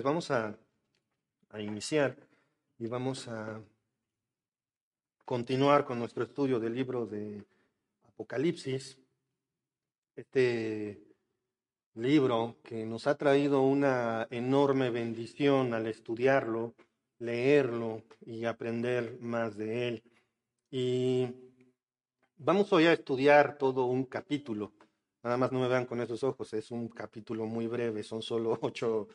Pues vamos a, a iniciar y vamos a continuar con nuestro estudio del libro de Apocalipsis. Este libro que nos ha traído una enorme bendición al estudiarlo, leerlo y aprender más de él. Y vamos hoy a estudiar todo un capítulo. Nada más no me vean con esos ojos, es un capítulo muy breve, son solo ocho,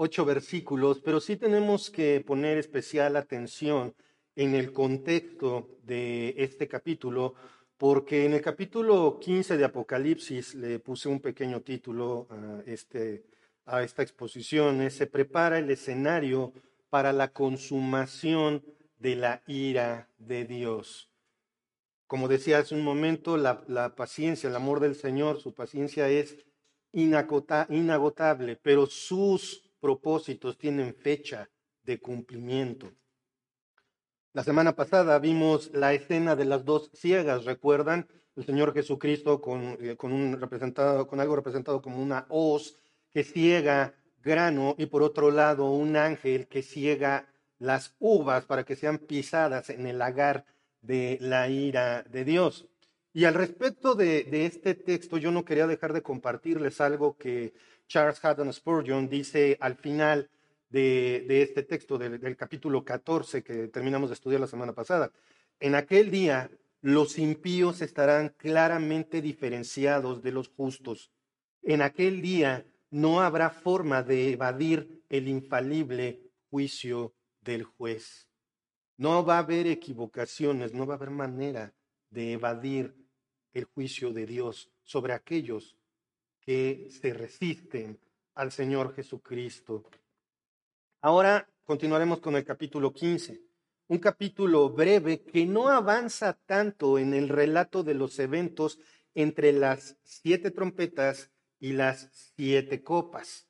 ocho versículos, pero sí tenemos que poner especial atención en el contexto de este capítulo, porque en el capítulo 15 de Apocalipsis le puse un pequeño título a, este, a esta exposición, se prepara el escenario para la consumación de la ira de Dios. Como decía hace un momento, la, la paciencia, el amor del Señor, su paciencia es inagotable, pero sus propósitos tienen fecha de cumplimiento. La semana pasada vimos la escena de las dos ciegas, ¿recuerdan? El Señor Jesucristo con, eh, con, algo representado como una hoz que ciega grano y por otro lado un ángel que ciega las uvas para que sean pisadas en el lagar de la ira de Dios. Y al respecto de, este texto, yo no quería dejar de compartirles algo que Charles Haddon Spurgeon dice al final de, este texto, del capítulo 14 que terminamos de estudiar la semana pasada. En aquel día, los impíos estarán claramente diferenciados de los justos. En aquel día no habrá forma de evadir el infalible juicio del juez. No va a haber equivocaciones, no va a haber manera de evadir el juicio de Dios sobre aquellos que se resisten al Señor Jesucristo. Ahora continuaremos con el capítulo 15, un capítulo breve que no avanza tanto en el relato de los eventos entre las siete trompetas y las siete copas,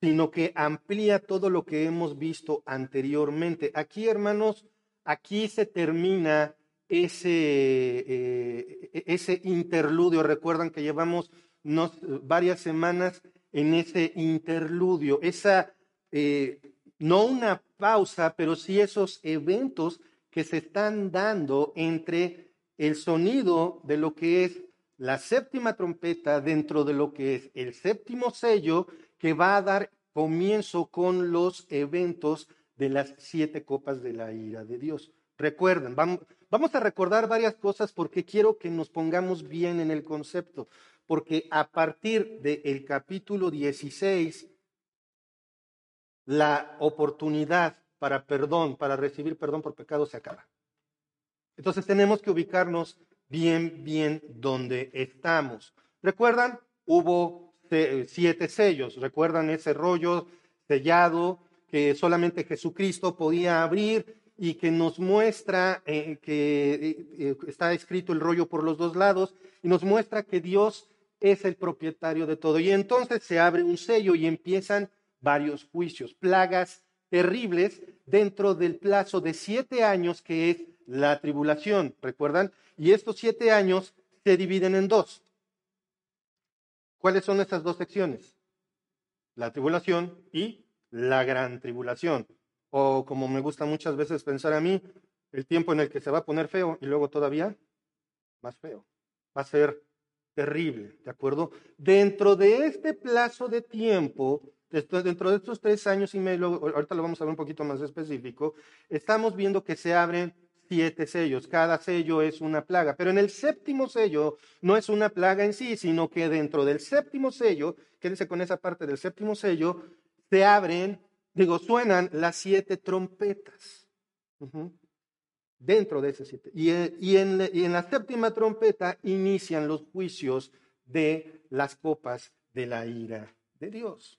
sino que amplía todo lo que hemos visto anteriormente. Aquí, hermanos, aquí se termina ese, eh, e-, ese interludio. Recuerdan que llevamos varias semanas en ese interludio, esa, eh, no una pausa, pero sí esos eventos que se están dando entre el sonido de lo que es la séptima trompeta dentro de lo que es el séptimo sello que va a dar comienzo con los eventos de las siete copas de la ira de Dios. Recuerden, vamos, vamos a recordar varias cosas porque quiero que nos pongamos bien en el concepto, porque a partir del capítulo 16, la oportunidad para perdón, para recibir perdón por pecado se acaba. Entonces tenemos que ubicarnos bien, bien donde estamos. ¿Recuerdan? Hubo siete sellos. ¿Recuerdan ese rollo sellado que solamente Jesucristo podía abrir y que nos muestra eh, que eh, eh, está escrito el rollo por los dos lados y nos muestra que Dios es el propietario de todo. Y entonces se abre un sello y empiezan varios juicios, plagas terribles dentro del plazo de siete años que es la tribulación, ¿recuerdan? Y estos siete años se dividen en dos. ¿Cuáles son estas dos secciones? La tribulación y la gran tribulación. O como me gusta muchas veces pensar a mí, el tiempo en el que se va a poner feo y luego todavía más feo. Va a ser terrible, ¿de acuerdo? Dentro de este plazo de tiempo, dentro de estos tres años y medio, ahorita lo vamos a ver un poquito más específico, estamos viendo que se abren siete sellos. Cada sello es una plaga. Pero en el séptimo sello no es una plaga en sí, sino que dentro del séptimo sello, quédense con esa parte del séptimo sello, se abren, digo, suenan las siete trompetas. Dentro de ese siete. Y, y, en, y en la séptima trompeta inician los juicios de las copas de la ira de Dios.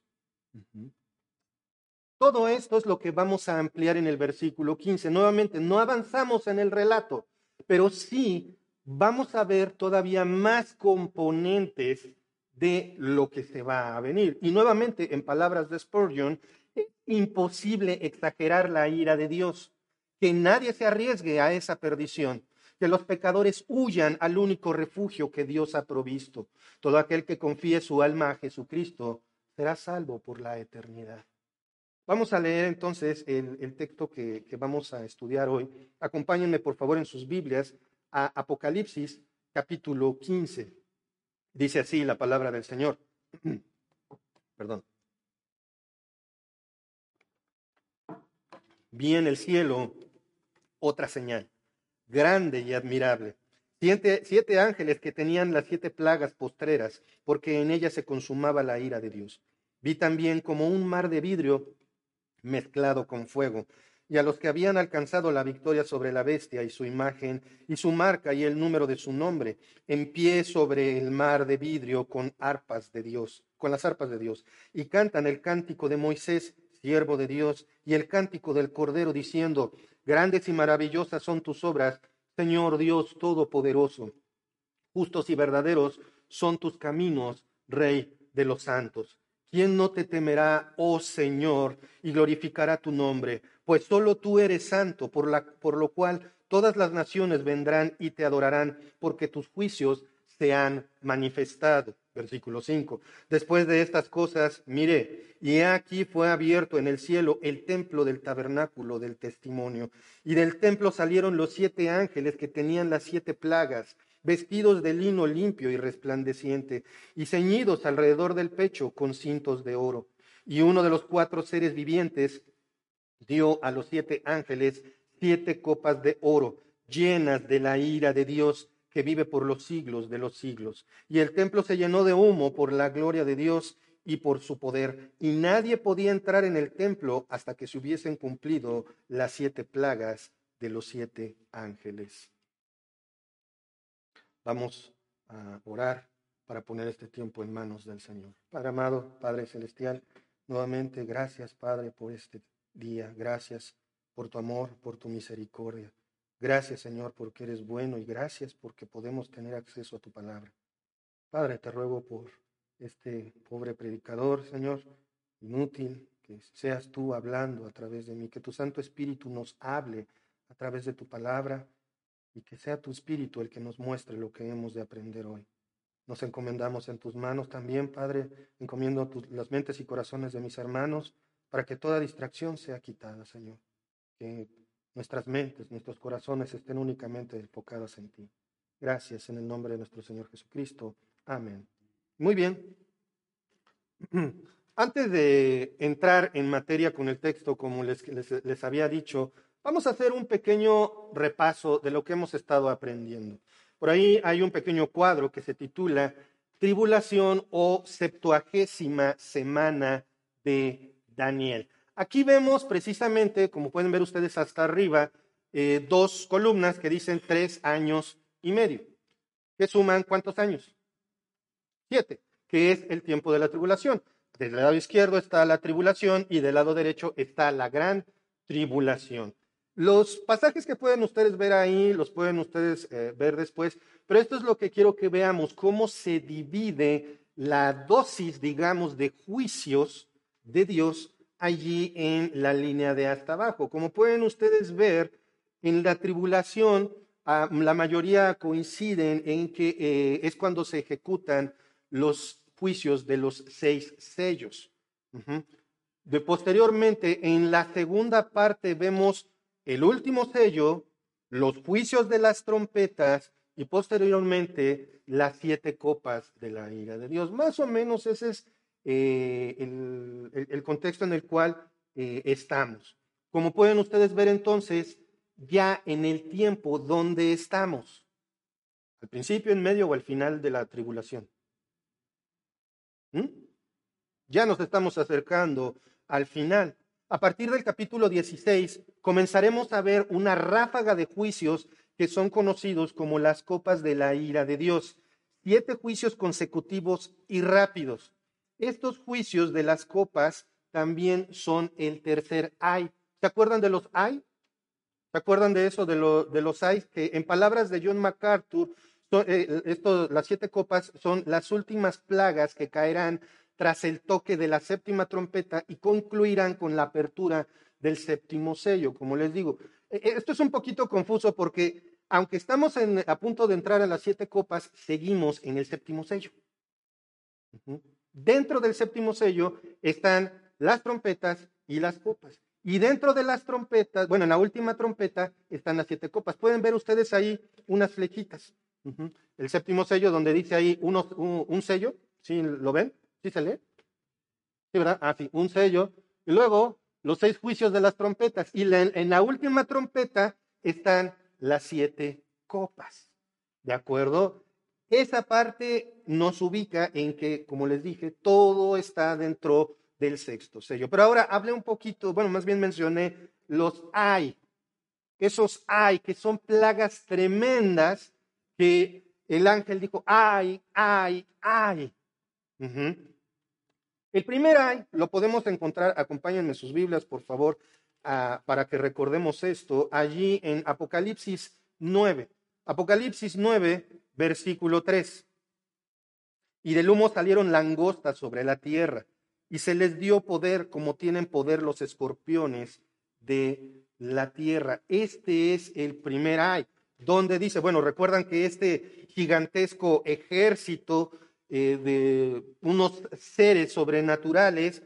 Todo esto es lo que vamos a ampliar en el versículo 15. Nuevamente, no avanzamos en el relato, pero sí vamos a ver todavía más componentes de lo que se va a venir. Y nuevamente, en palabras de Spurgeon, es imposible exagerar la ira de Dios, que nadie se arriesgue a esa perdición, que los pecadores huyan al único refugio que Dios ha provisto. Todo aquel que confíe su alma a Jesucristo será salvo por la eternidad. Vamos a leer entonces el, texto que, que vamos a estudiar hoy. Acompáñenme por favor en sus Biblias a Apocalipsis capítulo 15. Dice así la palabra del Señor. Perdón. Vi en el cielo otra señal, grande y admirable. Siete, siete, ángeles que tenían las siete plagas postreras, porque en ellas se consumaba la ira de Dios. Vi también como un mar de vidrio mezclado con fuego, y a los que habían alcanzado la victoria sobre la bestia y su imagen y su marca y el número de su nombre, en pie sobre el mar de vidrio con arpas de Dios, con las arpas de Dios, y cantan el cántico de Moisés, siervo de Dios, y el cántico del Cordero, diciendo, grandes y maravillosas son tus obras, Señor Dios Todopoderoso. Justos y verdaderos son tus caminos, Rey de los santos. ¿Quién no te temerá, oh Señor, y glorificará tu nombre? Pues solo tú eres santo, por, lo cual todas las naciones vendrán y te adorarán, porque tus juicios se han manifestado. Versículo 5. Después de estas cosas, miré, y aquí fue abierto en el cielo el templo del tabernáculo del testimonio, y del templo salieron los siete ángeles que tenían las siete plagas vestidos de lino limpio y resplandeciente, y ceñidos alrededor del pecho con cintos de oro. Y uno de los cuatro seres vivientes dio a los siete ángeles siete copas de oro, llenas de la ira de Dios que vive por los siglos de los siglos. Y el templo se llenó de humo por la gloria de Dios y por su poder, y nadie podía entrar en el templo hasta que se hubiesen cumplido las siete plagas de los siete ángeles. Vamos a orar para poner este tiempo en manos del Señor. Padre amado, Padre celestial, nuevamente gracias, Padre, por este día. Gracias por tu amor, por tu misericordia. Gracias, Señor, porque eres bueno y gracias porque podemos tener acceso a tu palabra. Padre, te ruego por este pobre predicador, Señor, inútil, que seas tú hablando a través de mí, que tu Santo Espíritu nos hable a través de tu palabra y que sea tu Espíritu el que nos muestre lo que hemos de aprender hoy. Nos encomendamos en tus manos también, Padre, encomiendo las mentes y corazones de mis hermanos para que toda distracción sea quitada, Señor. Nuestras mentes, nuestros corazones estén únicamente enfocados en ti. Gracias en el nombre de nuestro Señor Jesucristo. Amén. Muy bien. Antes de entrar en materia con el texto, como les, les había dicho, Vamos a hacer un pequeño repaso de lo que hemos estado aprendiendo. Por ahí hay un pequeño cuadro que se titula Tribulación o septuagésima semana de Daniel. Aquí vemos precisamente, como pueden ver ustedes hasta arriba, eh, dos columnas que dicen tres años y medio, que suman cuántos años? Siete, que es el tiempo de la tribulación. Del lado izquierdo está la tribulación y del lado derecho está la gran tribulación. Los pasajes que pueden ustedes ver ahí, los pueden ustedes eh, ver después, pero esto es lo que quiero que veamos, cómo se divide la dosis, digamos, de juicios de Dios allí en la línea de hasta abajo. Como pueden ustedes ver, en la tribulación, ah, la mayoría coinciden en que eh, es cuando se ejecutan los juicios de los seis sellos. De posteriormente, en la segunda parte vemos el último sello, los juicios de las trompetas y posteriormente las siete copas de la ira de Dios. Más o menos ese es eh, el, contexto en el cual eh, estamos. Como pueden ustedes ver entonces, ya en el tiempo donde estamos, al principio, en medio o al final de la tribulación. ¿Mm? Ya nos estamos acercando al final. A partir del capítulo 16 comenzaremos a ver una ráfaga de juicios que son conocidos como las copas de la ira de Dios. Siete juicios consecutivos y rápidos. Estos juicios de las copas también son el tercer ay. ¿Se acuerdan de los ay? ¿Se acuerdan de eso, de, los ay? Que en palabras de John MacArthur, eh, esto, las siete copas son las últimas plagas que caerán tras el toque de la séptima trompeta y concluirán con la apertura del séptimo sello, como les digo. E, e, esto es un poquito confuso porque aunque estamos a punto de entrar a las siete copas, seguimos en el séptimo sello. Dentro del séptimo sello están las trompetas y las copas. Y dentro de las trompetas, bueno, en la última trompeta están las siete copas. Pueden ver ustedes ahí unas flechitas. El séptimo sello donde dice ahí un, sello, ¿sí lo ven? ¿Sí se lee? Sí, ¿verdad? Ah, sí, un sello. Y luego los seis juicios de las trompetas. Y en la última trompeta están las siete copas. ¿De acuerdo? Esa parte nos ubica en que, como les dije, todo está dentro del sexto sello. Pero ahora hablé un poquito, bueno, más bien mencioné los hay. Esos hay, que son plagas tremendas que el ángel dijo, ay, ay, ay. El primer ay lo podemos encontrar, acompáñenme sus Biblias, por favor, para que recordemos esto, allí en Apocalipsis 9. Apocalipsis 9, versículo 3. Y del humo salieron langostas sobre la tierra, y se les dio poder como tienen poder los escorpiones de la tierra. Este es el primer ay, donde dice, bueno, recuerdan que este gigantesco ejército eh, de unos seres sobrenaturales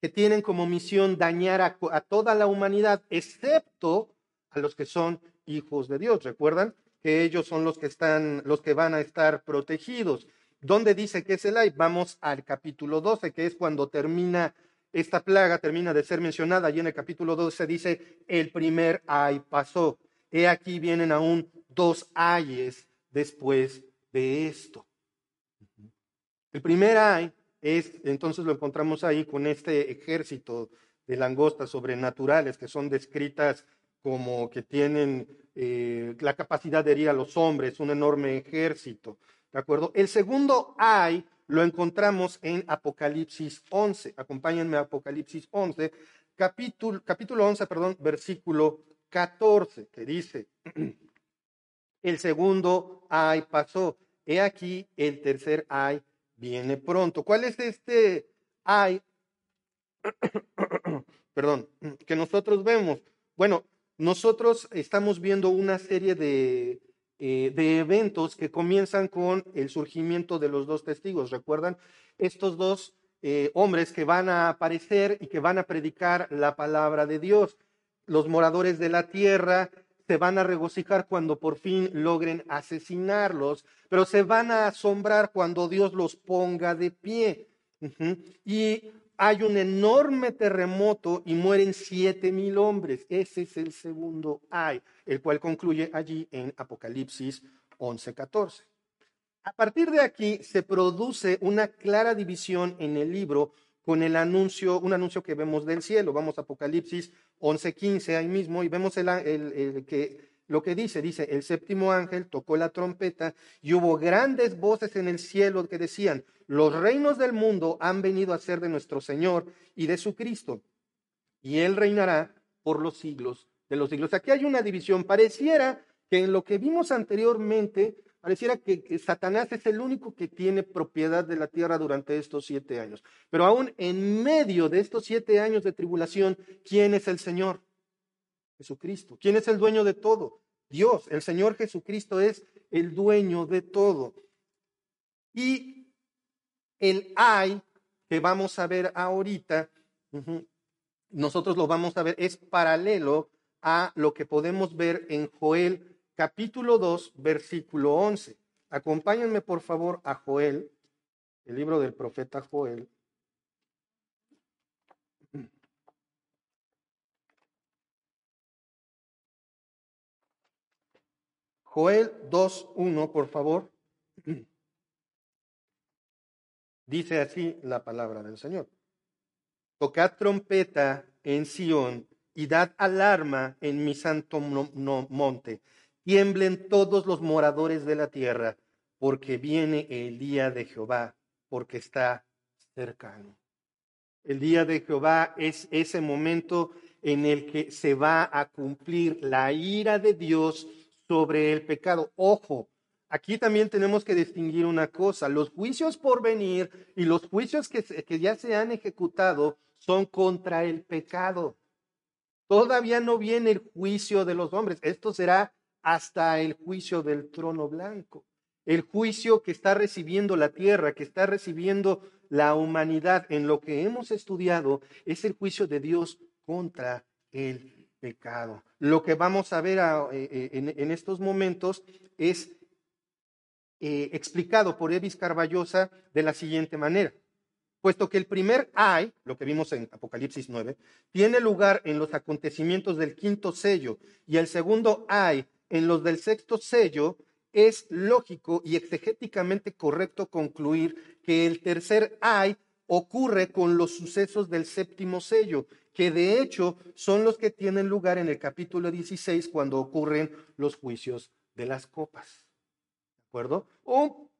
que tienen como misión dañar a, toda la humanidad, excepto a los que son hijos de Dios. ¿Recuerdan? Que ellos son los que están, los que van a estar protegidos. ¿Dónde dice que es el ay? Vamos al capítulo 12, que es cuando termina esta plaga, termina de ser mencionada. Y en el capítulo 12 dice, el primer ay pasó. He aquí vienen aún dos ayes después de esto. El primer ay es, entonces lo encontramos ahí con este ejército de langostas sobrenaturales que son descritas como que tienen eh, la capacidad de herir a los hombres, un enorme ejército. ¿De acuerdo? El segundo ay lo encontramos en Apocalipsis 11. Acompáñenme a Apocalipsis 11, capítulo, capítulo 11, perdón, versículo 14, que dice, el segundo ay pasó. He aquí, el tercer ay viene pronto. ¿Cuál es este ay? perdón, que nosotros vemos. Bueno, nosotros estamos viendo una serie de, eh, de, eventos que comienzan con el surgimiento de los dos testigos. ¿Recuerdan? Estos dos eh, hombres que van a aparecer y que van a predicar la palabra de Dios. Los moradores de la tierra se van a regocijar cuando por fin logren asesinarlos, pero se van a asombrar cuando Dios los ponga de pie. Y hay un enorme terremoto y mueren siete mil hombres. Ese es el segundo ay, el cual concluye allí en Apocalipsis 11:14. A partir de aquí se produce una clara división en el libro con el anuncio, un anuncio que vemos del cielo. Vamos a Apocalipsis 11:15 ahí mismo y vemos el, que lo que dice, dice, el séptimo ángel tocó la trompeta y hubo grandes voces en el cielo que decían, los reinos del mundo han venido a ser de nuestro Señor y de su Cristo, y Él reinará por los siglos de los siglos. Aquí hay una división. Pareciera que en lo que vimos anteriormente, pareciera que, Satanás es el único que tiene propiedad de la tierra durante estos siete años. Pero aún en medio de estos siete años de tribulación, ¿quién es el Señor? Jesucristo. ¿Quién es el dueño de todo? Dios. El Señor Jesucristo es el dueño de todo. Y el hay que vamos a ver ahorita, nosotros lo vamos a ver, es paralelo a lo que podemos ver en Joel capítulo 2, versículo 11. Acompáñenme por favor a Joel, el libro del profeta Joel. Joel 2.1, por favor. Dice así la palabra del Señor. Tocad trompeta en Sión y dad alarma en mi santo monte. Tiemblen todos los moradores de la tierra, porque viene el día de Jehová, porque está cercano. El día de Jehová es ese momento en el que se va a cumplir la ira de Dios sobre el pecado. Ojo, aquí también tenemos que distinguir una cosa. Los juicios por venir y los juicios que, que ya se han ejecutado son contra el pecado. Todavía no viene el juicio de los hombres. Esto será hasta el juicio del trono blanco. El juicio que está recibiendo la tierra, que está recibiendo la humanidad en lo que hemos estudiado, es el juicio de Dios contra el Lo que vamos a ver eh, eh, en, estos momentos es eh, explicado por Evis Carballosa de la siguiente manera. Puesto que el primer ay, lo que vimos en Apocalipsis 9, tiene lugar en los acontecimientos del quinto sello y el segundo ay en los del sexto sello, es lógico y exegéticamente correcto concluir que el tercer ay ocurre con los sucesos del séptimo sello, que de hecho son los que tienen lugar en el capítulo 16 cuando ocurren los juicios de las copas. ¿De acuerdo? O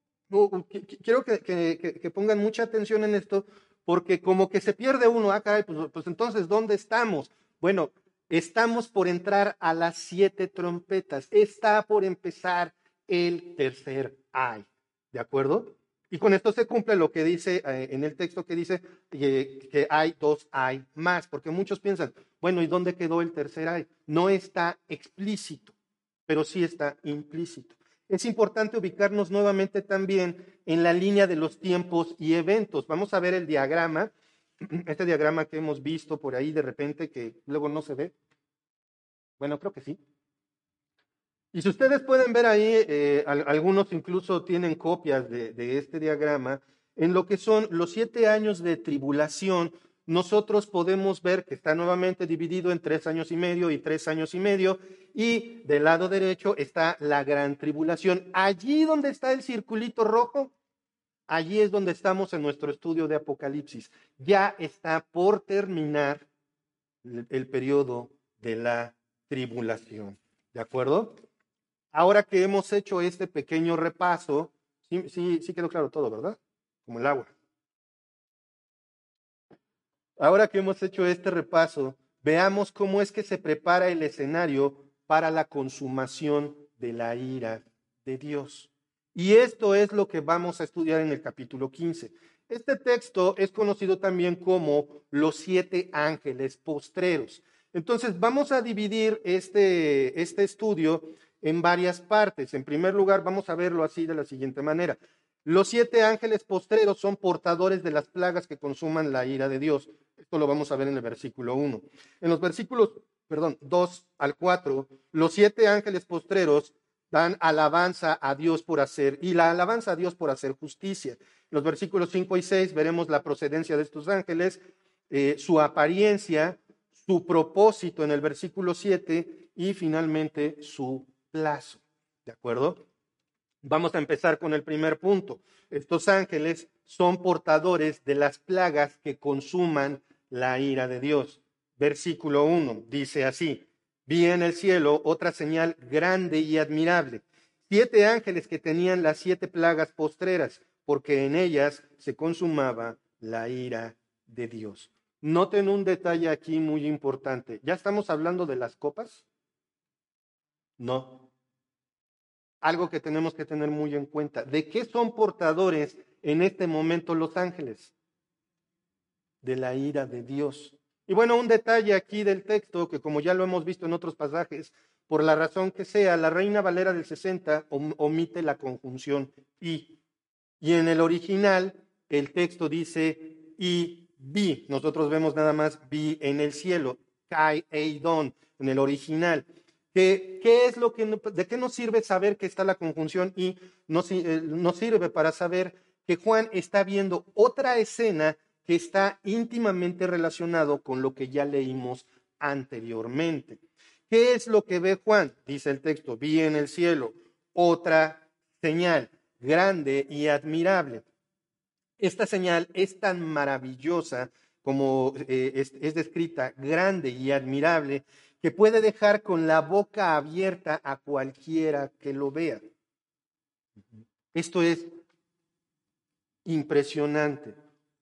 quiero que, pongan mucha atención en esto, porque como que se pierde uno, acá, ah, pues, pues entonces, ¿dónde estamos? Bueno, estamos por entrar a las siete trompetas, está por empezar el tercer ay, ¿de acuerdo? Y con esto se cumple lo que dice eh, en el texto que dice que hay dos hay más, porque muchos piensan, bueno, ¿y dónde quedó el tercer ay? No está explícito, pero sí está implícito es importante ubicarnos nuevamente también en la línea de los tiempos y eventos. Vamos a ver el diagrama, este diagrama que hemos visto por ahí de repente que luego no se ve. Bueno, creo que sí. Y si ustedes pueden ver ahí, eh, algunos incluso tienen copias de este diagrama, en lo que son los siete años de tribulación nosotros podemos ver que está nuevamente dividido en tres años y medio y tres años y medio, y del lado derecho está la gran tribulación. Allí donde está el circulito rojo, allí es donde estamos en nuestro estudio de Apocalipsis. Ya está por terminar el, periodo de la tribulación. ¿De acuerdo? Ahora que hemos hecho este pequeño repaso, sí, sí, sí quedó claro todo, ¿verdad? Como el agua. Ahora que hemos hecho este repaso, veamos cómo es que se prepara el escenario para la consumación de la ira de Dios. Y esto es lo que vamos a estudiar en el capítulo 15. Este texto es conocido también como los siete ángeles postreros. Entonces, vamos a dividir este, este estudio en varias partes. En primer lugar, vamos a verlo así de la siguiente manera. Los siete ángeles postreros son portadores de las plagas que consuman la ira de Dios. Esto lo vamos a ver en el versículo 1. En los versículos, perdón, 2 al 4, los siete ángeles postreros dan alabanza a Dios por hacer, y la alabanza a Dios por hacer justicia. En los versículos 5 y 6 veremos la procedencia de estos ángeles, eh, su apariencia, su propósito en el versículo 7 y finalmente su plazo. ¿De acuerdo? Vamos a empezar con el primer punto. Estos ángeles son portadores de las plagas que consuman la ira de Dios. Versículo 1 dice así, vi en el cielo otra señal grande y admirable, siete ángeles que tenían las siete plagas postreras, porque en ellas se consumaba la ira de Dios. Noten un detalle aquí muy importante. ¿Ya estamos hablando de las copas? No, algo que tenemos que tener muy en cuenta. ¿De qué son portadores en este momento los ángeles? De la ira de Dios. Y bueno, un detalle aquí del texto, que como ya lo hemos visto en otros pasajes, por la razón que sea, la Reina Valera del 60 omite la conjunción y. Y en el original, el texto dice y vi. Nosotros vemos nada más vi en el cielo, kai eidon, en el original. ¿Qué, es lo que, ¿De qué nos sirve saber que está la conjunción y nos, eh, sirve para saber que Juan está viendo otra escena que está íntimamente relacionado con lo que ya leímos anteriormente? ¿Qué es lo que ve Juan? Dice el texto, vi en el cielo otra señal grande y admirable. Esta señal es tan maravillosa como eh, es descrita, grande y admirable, que puede dejar con la boca abierta a cualquiera que lo vea. Esto es impresionante.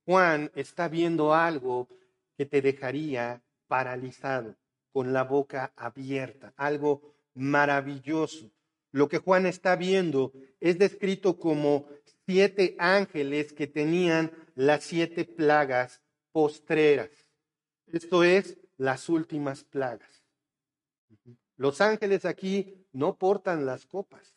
Juan está viendo algo que te dejaría paralizado, con la boca abierta, algo maravilloso. Lo que Juan está viendo es descrito como siete ángeles que tenían las siete plagas postreras. Esto es las últimas plagas. Los ángeles aquí no portan las copas.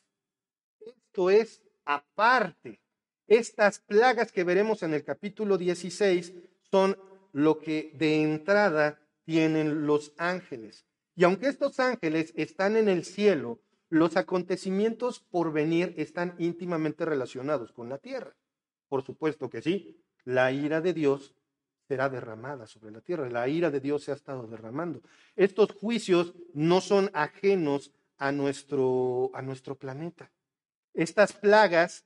Esto es aparte. Estas plagas que veremos en el capítulo 16 son lo que de entrada tienen los ángeles. Y aunque estos ángeles están en el cielo, los acontecimientos por venir están íntimamente relacionados con la tierra. Por supuesto que sí, la ira de Dios será derramada sobre la tierra. La ira de Dios se ha estado derramando. Estos juicios no son ajenos a nuestro, a nuestro planeta. Estas plagas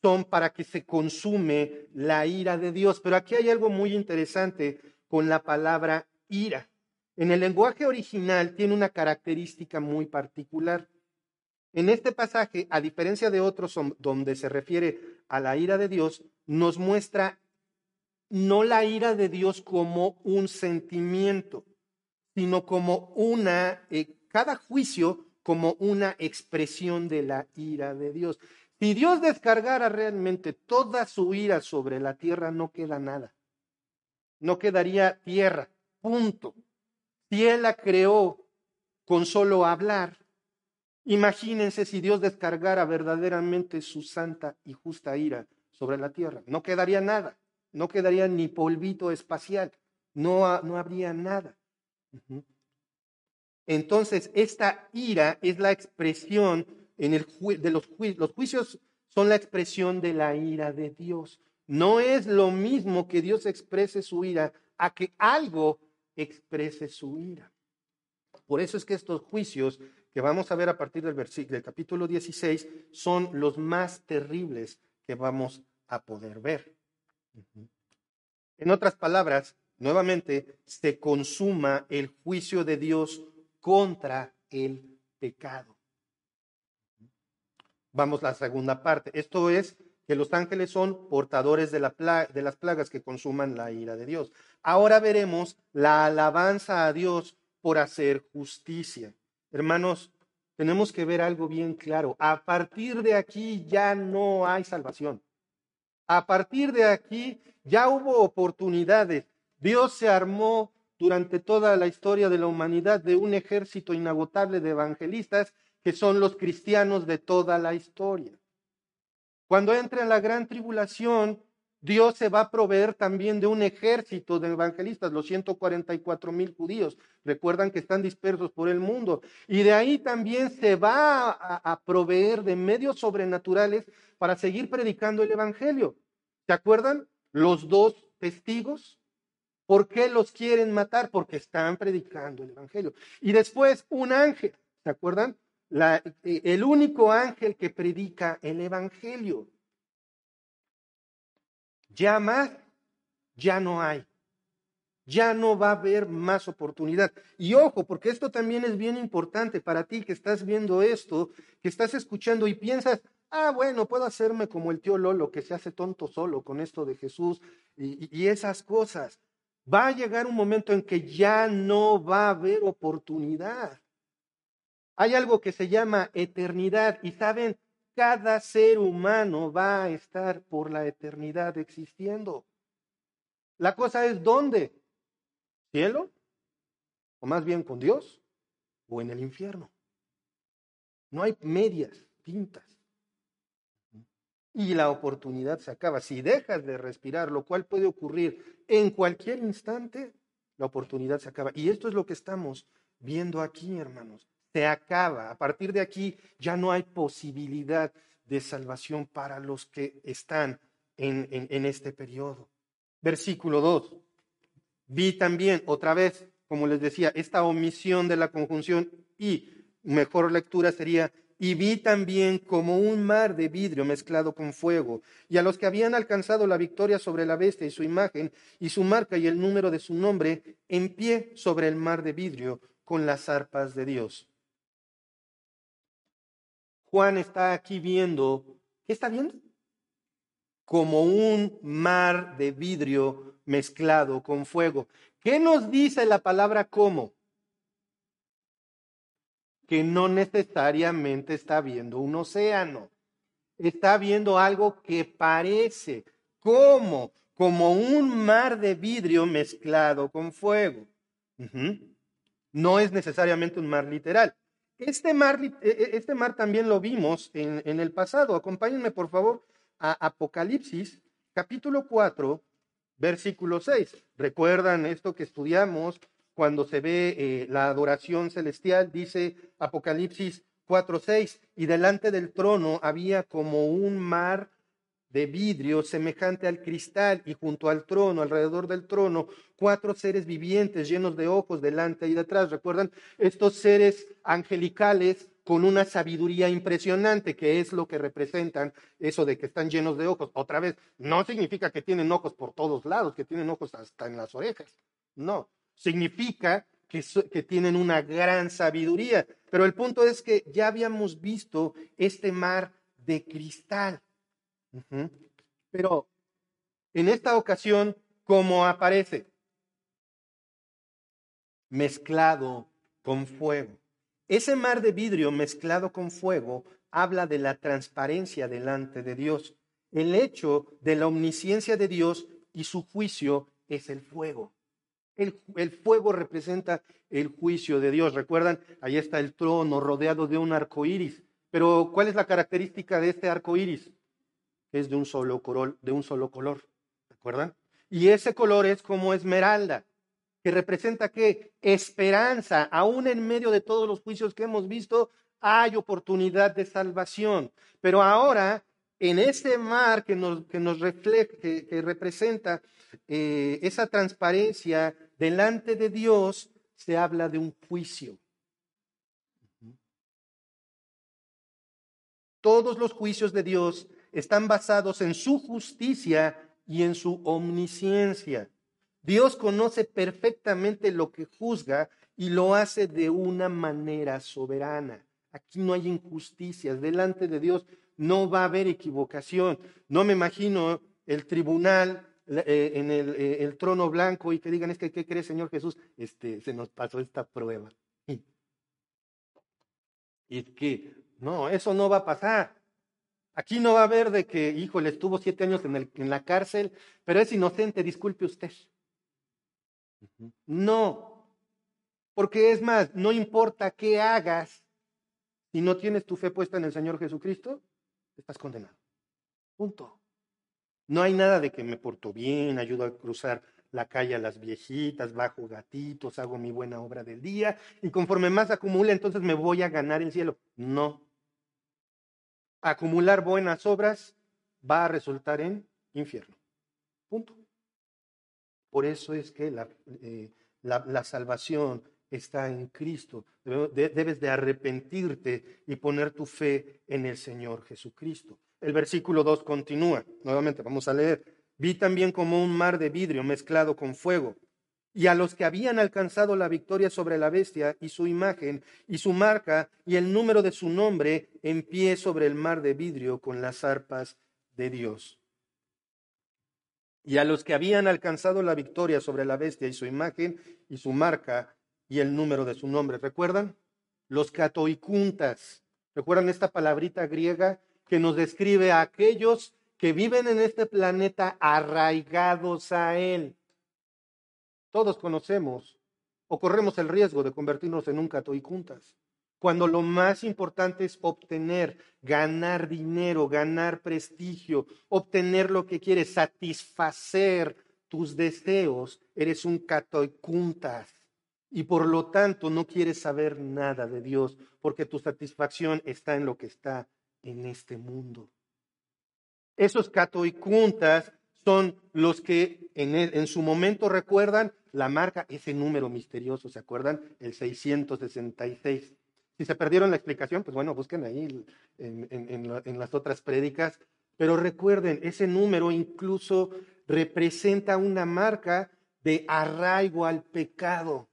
son para que se consume la ira de Dios. Pero aquí hay algo muy interesante con la palabra ira. En el lenguaje original tiene una característica muy particular. En este pasaje, a diferencia de otros donde se refiere a la ira de Dios, nos muestra no la ira de Dios como un sentimiento, sino como una, eh, cada juicio como una expresión de la ira de Dios. Si Dios descargara realmente toda su ira sobre la tierra, no queda nada. No quedaría tierra, punto. Si Él la creó con solo hablar, imagínense si Dios descargara verdaderamente su santa y justa ira sobre la tierra. No quedaría nada, no quedaría ni polvito espacial, no, no habría nada. Entonces, esta ira es la expresión en el de los, juicios, los juicios son la expresión de la ira de Dios. No es lo mismo que Dios exprese su ira a que algo exprese su ira. Por eso es que estos juicios que vamos a ver a partir del versículo del capítulo 16 son los más terribles que vamos a poder ver. En otras palabras, nuevamente se consuma el juicio de Dios contra el pecado. Vamos a la segunda parte. Esto es que los ángeles son portadores de, de, las plagas que consuman la ira de Dios. Ahora veremos la alabanza a Dios por hacer justicia. Hermanos, tenemos que ver algo bien claro. A partir de aquí ya no hay salvación. A partir de aquí ya hubo oportunidades. Dios se armó durante toda la historia de la humanidad de un ejército inagotable de evangelistas que son los cristianos de toda la historia. Cuando entre en la gran tribulación, Dios se va a proveer también de un ejército de evangelistas, los 144 mil judíos. Recuerdan que están dispersos por el mundo. Y de ahí también se va a, proveer de medios sobrenaturales para seguir predicando el evangelio. ¿Se acuerdan? Los dos testigos. ¿Por qué los quieren matar? Porque están predicando el evangelio. Y después un ángel. ¿Se acuerdan? Eh, el único ángel que predica el Evangelio. Ya más, ya no hay. Ya no va a haber más oportunidad. Y ojo, porque esto también es bien importante para ti que estás viendo esto, que estás escuchando y piensas, ah, bueno, puedo hacerme como el tío Lolo que se hace tonto solo con esto de Jesús y, y esas cosas. Va a llegar un momento en que ya no va a haber oportunidad. Hay algo que se llama eternidad y saben, cada ser humano va a estar por la eternidad existiendo. La cosa es dónde, cielo, o más bien con Dios, o en el infierno. No hay medias tintas. Y la oportunidad se acaba. Si dejas de respirar, lo cual puede ocurrir en cualquier instante, la oportunidad se acaba. Y esto es lo que estamos viendo aquí, hermanos se acaba. A partir de aquí ya no hay posibilidad de salvación para los que están en, en, este periodo. Versículo 2. Vi también, otra vez, como les decía, esta omisión de la conjunción y mejor lectura sería, y vi también como un mar de vidrio mezclado con fuego, y a los que habían alcanzado la victoria sobre la bestia y su imagen, y su marca y el número de su nombre, en pie sobre el mar de vidrio con las arpas de Dios. Juan está aquí viendo, ¿qué está viendo? como un mar de vidrio mezclado con fuego. ¿Qué nos dice la palabra como? Que no necesariamente está viendo un océano. Está viendo algo que parece como, como un mar de vidrio mezclado con fuego. No es necesariamente un mar literal. Este mar, e, e, este mar también lo vimos en, el pasado. Acompáñenme, por favor, a Apocalipsis, capítulo 4, versículo 6. ¿Recuerdan esto que estudiamos cuando se ve eh, la adoración celestial? Dice Apocalipsis 4, 6, y delante del trono había como un mar de vidrio semejante al cristal y junto al trono, alrededor del trono, cuatro seres vivientes llenos de ojos delante y detrás. ¿Recuerdan? Estos seres angelicales con una sabiduría impresionante, que es lo que representan eso de que están llenos de ojos. Otra vez, no significa que tienen ojos por todos lados, que tienen ojos hasta en las orejas. No, significa que, que tienen una gran sabiduría. Pero el punto es que ya habíamos visto este mar de cristal. Pero en esta ocasión, ¿cómo aparece? Mezclado con fuego. Ese mar de vidrio mezclado con fuego habla de la transparencia delante de Dios. El hecho de la omnisciencia de Dios y su juicio es el fuego. El, el, fuego representa el juicio de Dios. Recuerdan, ahí está el trono rodeado de un arco iris. Pero, ¿cuál es la característica de este arco iris? Es de un solo color, de un solo color, ¿recuerdan? Y ese color es como esmeralda, que representa que esperanza, aún en medio de todos los juicios que hemos visto, hay oportunidad de salvación. Pero ahora, en ese mar que nos, que nos refleja, que, representa eh, esa transparencia delante de Dios, se habla de un juicio. Todos los juicios de Dios están basados en su justicia y en su omnisciencia. Dios conoce perfectamente lo que juzga y lo hace de una manera soberana. Aquí no hay injusticias. Delante de Dios no va a haber equivocación. No me imagino el tribunal eh, en el, eh, el, trono blanco y que digan, es que, ¿qué cree Señor Jesús? Este, se nos pasó esta prueba. Y que, no, eso no va a pasar. Aquí no va a haber de que, híjole, estuvo siete años en, el, en la cárcel, pero es inocente, disculpe usted. No, porque es más, no importa qué hagas, si no tienes tu fe puesta en el Señor Jesucristo, estás condenado. Punto. No hay nada de que me porto bien, ayudo a cruzar la calle a las viejitas, bajo gatitos, hago mi buena obra del día y conforme más acumule, entonces me voy a ganar el cielo. No, acumular buenas obras va a resultar en infierno. Punto. Por eso es que la, eh, la, salvación está en Cristo. Debes de arrepentirte y poner tu fe en el Señor Jesucristo. El versículo 2 continúa. Nuevamente vamos a leer. Vi también como un mar de vidrio mezclado con fuego y a los que habían alcanzado la victoria sobre la bestia y su imagen y su marca y el número de su nombre en pie sobre el mar de vidrio con las arpas de Dios. Y a los que habían alcanzado la victoria sobre la bestia y su imagen y su marca y el número de su nombre. ¿Recuerdan? Los catoicuntas. ¿Recuerdan esta palabrita griega que nos describe a aquellos que viven en este planeta arraigados a él? Todos conocemos o corremos el riesgo de convertirnos en un catoicuntas. Cuando lo más importante es obtener, ganar dinero, ganar prestigio, obtener lo que quieres, satisfacer tus deseos, eres un catoicuntas. Y por lo tanto no quieres saber nada de Dios, porque tu satisfacción está en lo que está en este mundo. Esos catoicuntas son los que en, en, su momento recuerdan la marca, ese número misterioso, ¿se acuerdan? El 666. Si se perdieron la explicación, pues bueno, busquen ahí en, en las otras prédicas. Pero recuerden, ese número incluso representa una marca de arraigo al pecado.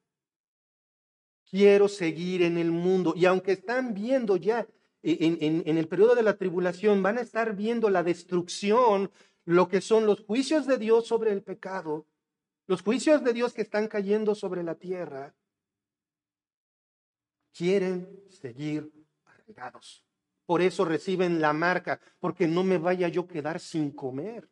Quiero seguir en el mundo. Y aunque están viendo ya en, en, el periodo de la tribulación, van a estar viendo la destrucción lo que son los juicios de Dios sobre el pecado, los juicios de Dios que están cayendo sobre la tierra, quieren seguir arraigados. Por eso reciben la marca, porque no me vaya yo a quedar sin comer.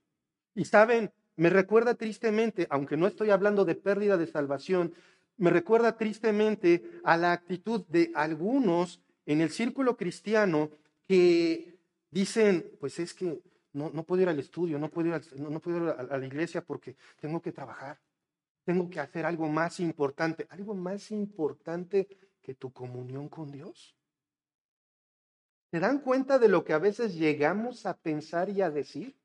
Y saben, me recuerda tristemente, aunque no estoy hablando de pérdida de salvación, me recuerda tristemente a la actitud de algunos en el círculo cristiano que dicen, pues es que no, no puedo ir al estudio, no puedo ir, no, puedo ir a la iglesia porque tengo que trabajar, tengo que hacer algo más importante, algo más importante que tu comunión con Dios. ¿Se dan cuenta de lo que a veces llegamos a pensar y a decir?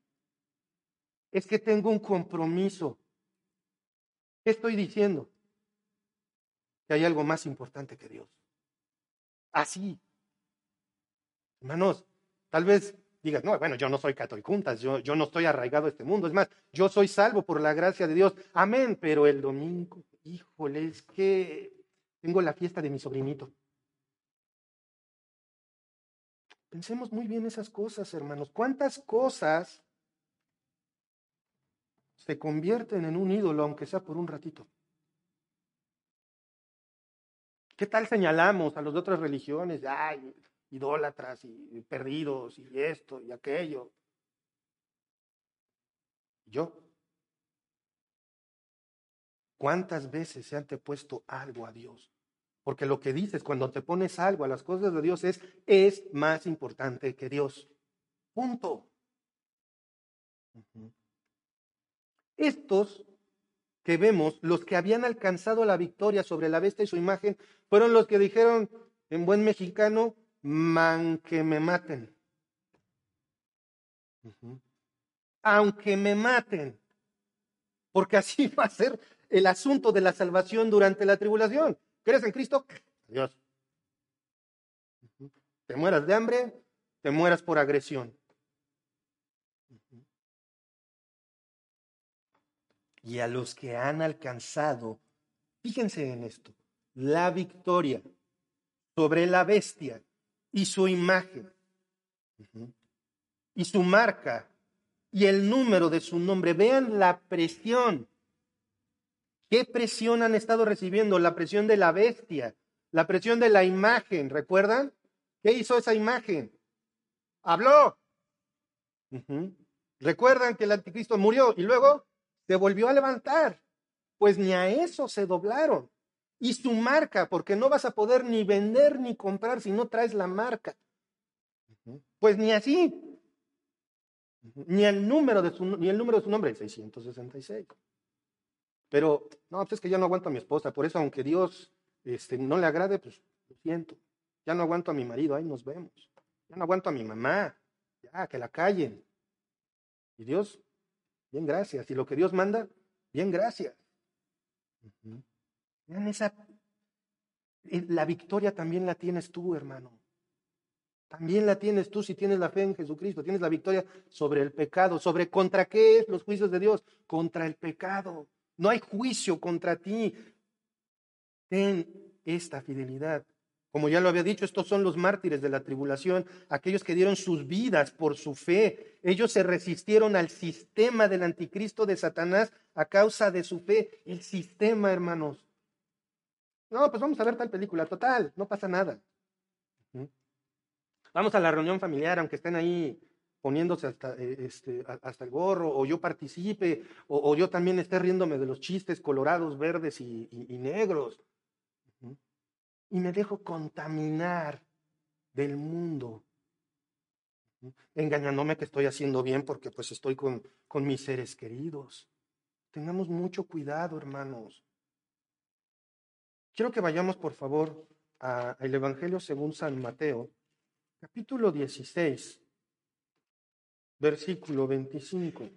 Es que tengo un compromiso. ¿Qué estoy diciendo? Que hay algo más importante que Dios. Así. Hermanos, tal vez digas, no, bueno, yo no soy católico, yo, yo no estoy arraigado a este mundo. Es más, yo soy salvo por la gracia de Dios. Amén. Pero el domingo, híjole, es que tengo la fiesta de mi sobrinito. Pensemos muy bien esas cosas, hermanos. ¿Cuántas cosas se convierten en un ídolo, aunque sea por un ratito? ¿Qué tal señalamos a los de otras religiones? Ay, idólatras y perdidos y esto y aquello. Yo. ¿Cuántas veces se han te puesto algo a Dios? Porque lo que dices cuando te pones algo a las cosas de Dios es, es más importante que Dios. Punto. Estos que vemos, los que habían alcanzado la victoria sobre la bestia y su imagen, fueron los que dijeron en buen mexicano, man que me maten. Aunque me maten. Porque así va a ser el asunto de la salvación durante la tribulación. ¿Crees en Cristo? Dios. Te mueras de hambre, te mueras por agresión. Y a los que han alcanzado, fíjense en esto, la victoria sobre la bestia y su imagen y su marca y el número de su nombre. Vean la presión ¿Qué presión han estado recibiendo? La presión de la bestia, la presión de la imagen, ¿recuerdan? ¿Qué hizo esa imagen? Habló. ¿Recuerdan que el anticristo murió y luego se volvió a levantar? Pues ni a eso se doblaron. Y su marca, porque no vas a poder ni vender ni comprar si no traes la marca. Pues ni así. Ni el número de su, ni el número de su nombre, el 666. Pero, no, pues es que ya no aguanto a mi esposa, por eso aunque Dios este, no le agrade, pues lo siento. Ya no aguanto a mi marido, ahí nos vemos. Ya no aguanto a mi mamá, ya, que la callen. Y Dios, bien gracias. Y lo que Dios manda, bien gracias. Vean esa, la victoria también la tienes tú, hermano. También la tienes tú si tienes la fe en Jesucristo. Tienes la victoria sobre el pecado. ¿Sobre contra qué es los juicios de Dios? Contra el pecado. No hay juicio contra ti. Ten esta fidelidad. Como ya lo había dicho, estos son los mártires de la tribulación, aquellos que dieron sus vidas por su fe. Ellos se resistieron al sistema del anticristo de Satanás a causa de su fe. El sistema, hermanos. No, pues vamos a ver tal película. Total, no pasa nada. Vamos a la reunión familiar, aunque estén ahí poniéndose hasta, eh, este, hasta el gorro, o yo participe, o, yo también esté riéndome de los chistes colorados, verdes y, negros. Y me dejo contaminar del mundo, engañándome que estoy haciendo bien porque pues estoy con, con mis seres queridos. Tengamos mucho cuidado, hermanos. Quiero que vayamos, por favor, al Evangelio según San Mateo, capítulo 16 versículo 25.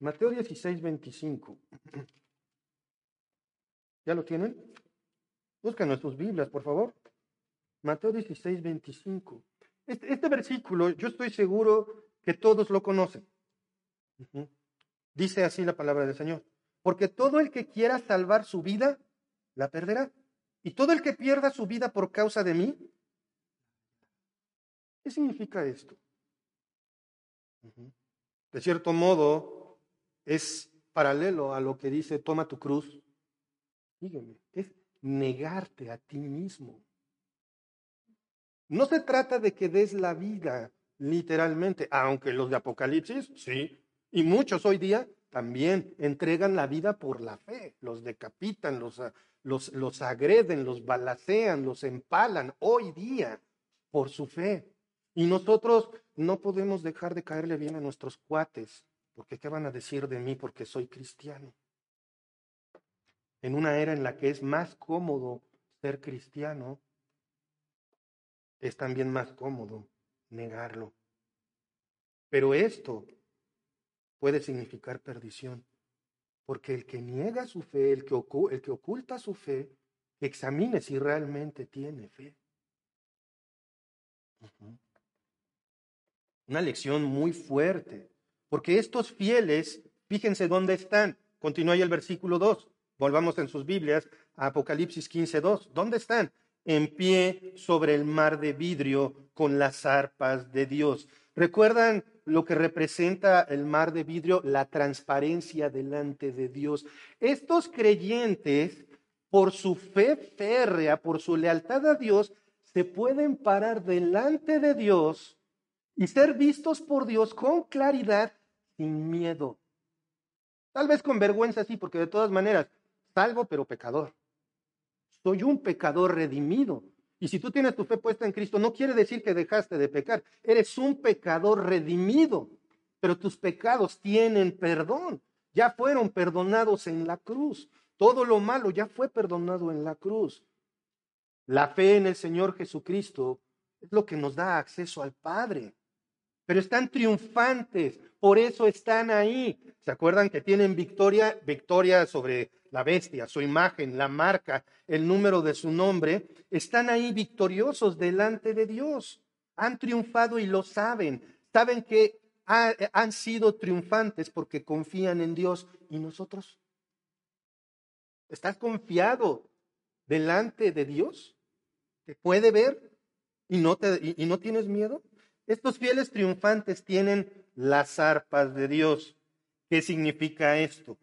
Mateo 16, 25. ¿Ya lo tienen? Buscan sus Biblias, por favor. Mateo 16, 25. Este, este, versículo, yo estoy seguro que todos lo conocen. Dice así la palabra del Señor. Porque todo el que quiera salvar su vida, la perderá. Y todo el que pierda su vida por causa de mí, ¿qué significa esto? De cierto modo, es paralelo a lo que dice, toma tu cruz. Dígame, es negarte a ti mismo. No se trata de que des la vida literalmente, aunque los de Apocalipsis, sí, y muchos hoy día también entregan la vida por la fe, los decapitan, los, los, los agreden, los balacean, los empalan hoy día por su fe. Y nosotros no podemos dejar de caerle bien a nuestros cuates, porque ¿qué van a decir de mí porque soy cristiano? En una era en la que es más cómodo ser cristiano, es también más cómodo negarlo. Pero esto puede significar perdición, porque el que niega su fe, el que, oculta su fe, examine si realmente tiene fe. Una lección muy fuerte, porque estos fieles, fíjense dónde están. Continúa ahí el versículo 2. Volvamos en sus Biblias a Apocalipsis 15, 2. ¿Dónde están? En pie sobre el mar de vidrio con las arpas de Dios. ¿Recuerdan lo que representa el mar de vidrio? La transparencia delante de Dios. Estos creyentes, por su fe férrea, por su lealtad a Dios, se pueden parar delante de Dios y ser vistos por Dios con claridad, sin miedo. Tal vez con vergüenza, sí, porque de todas maneras, salvo pero pecador. Soy un pecador redimido. Y si tú tienes tu fe puesta en Cristo, no quiere decir que dejaste de pecar. Eres un pecador redimido, pero tus pecados tienen perdón. Ya fueron perdonados en la cruz. Todo lo malo ya fue perdonado en la cruz. La fe en el Señor Jesucristo es lo que nos da acceso al Padre. Pero están triunfantes, por eso están ahí. ¿Se acuerdan que tienen victoria, victoria sobre la bestia, su imagen, la marca, el número de su nombre, están ahí victoriosos delante de Dios. Han triunfado y lo saben. Saben que han sido triunfantes porque confían en Dios. ¿Y nosotros? ¿Estás confiado delante de Dios? ¿Te puede ver y no, te, y no tienes miedo? Estos fieles triunfantes tienen las arpas de Dios. ¿Qué significa esto?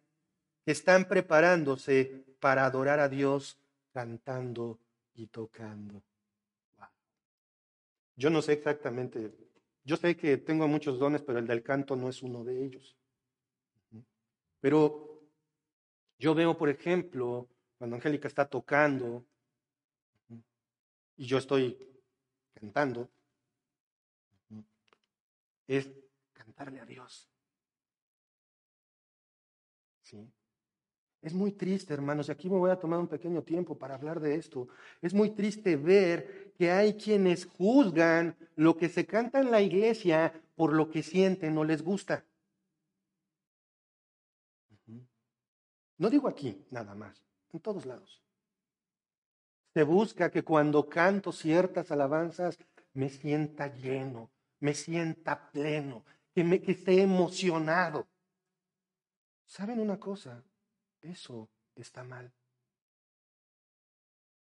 Están preparándose para adorar a Dios cantando y tocando. Yo no sé exactamente, yo sé que tengo muchos dones, pero el del canto no es uno de ellos. Pero yo veo, por ejemplo, cuando Angélica está tocando y yo estoy cantando, es cantarle a Dios. ¿Sí? Es muy triste, hermanos, y aquí me voy a tomar un pequeño tiempo para hablar de esto. Es muy triste ver que hay quienes juzgan lo que se canta en la iglesia por lo que sienten o les gusta. No digo aquí nada más, en todos lados. Se busca que cuando canto ciertas alabanzas me sienta lleno, me sienta pleno, que, me, que esté emocionado. ¿Saben una cosa? Eso está mal.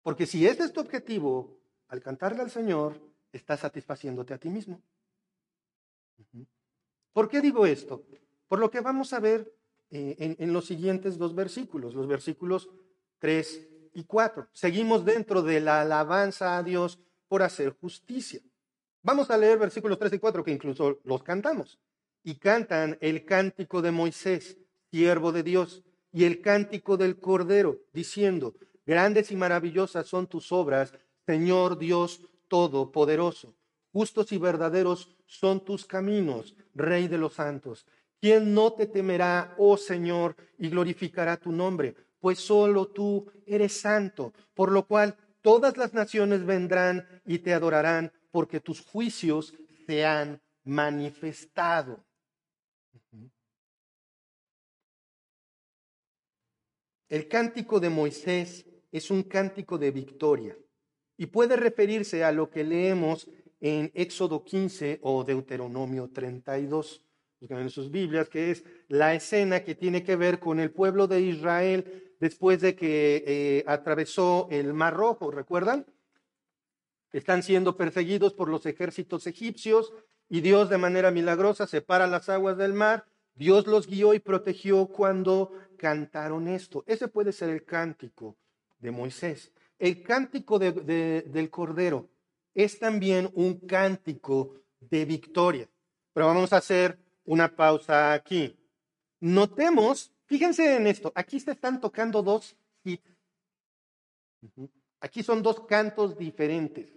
Porque si ese es tu objetivo, al cantarle al Señor, estás satisfaciéndote a ti mismo. ¿Por qué digo esto? Por lo que vamos a ver eh, en, en, los siguientes dos versículos, los versículos 3 y 4. Seguimos dentro de la alabanza a Dios por hacer justicia. Vamos a leer versículos 3 y 4 que incluso los cantamos. Y cantan el cántico de Moisés, siervo de Dios y el cántico del Cordero, diciendo, grandes y maravillosas son tus obras, Señor Dios Todopoderoso. Justos y verdaderos son tus caminos, Rey de los santos. ¿Quién no te temerá, oh Señor, y glorificará tu nombre? Pues solo tú eres santo, por lo cual todas las naciones vendrán y te adorarán, porque tus juicios se han manifestado. El cántico de Moisés es un cántico de victoria y puede referirse a lo que leemos en Éxodo 15 o Deuteronomio 32. en sus Biblias, que es la escena que tiene que ver con el pueblo de Israel después de que eh, atravesó el Mar Rojo, ¿recuerdan? Están siendo perseguidos por los ejércitos egipcios, Y Dios de manera milagrosa separa las aguas del mar. Dios los guió y protegió cuando cantaron esto. Ese puede ser el cántico de Moisés. El cántico del Cordero es también un cántico de victoria. Pero vamos a hacer una pausa aquí. Notemos, fíjense en esto, aquí se están tocando dos hits. Aquí son dos cantos diferentes.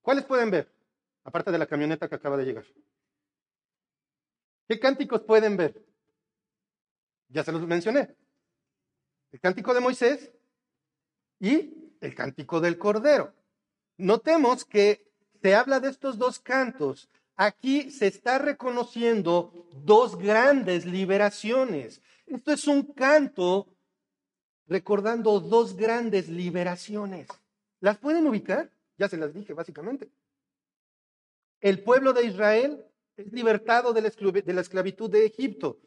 ¿Cuáles pueden ver? Aparte de la camioneta que acaba de llegar. ¿Qué cánticos pueden ver? Ya se los mencioné. El cántico de Moisés y el cántico del Cordero. Notemos que se habla de estos dos cantos. Aquí se está reconociendo dos grandes liberaciones. Esto es un canto recordando dos grandes liberaciones. ¿Las pueden ubicar? Ya se las dije básicamente. El pueblo de Israel es libertado de la esclavitud de Egipto.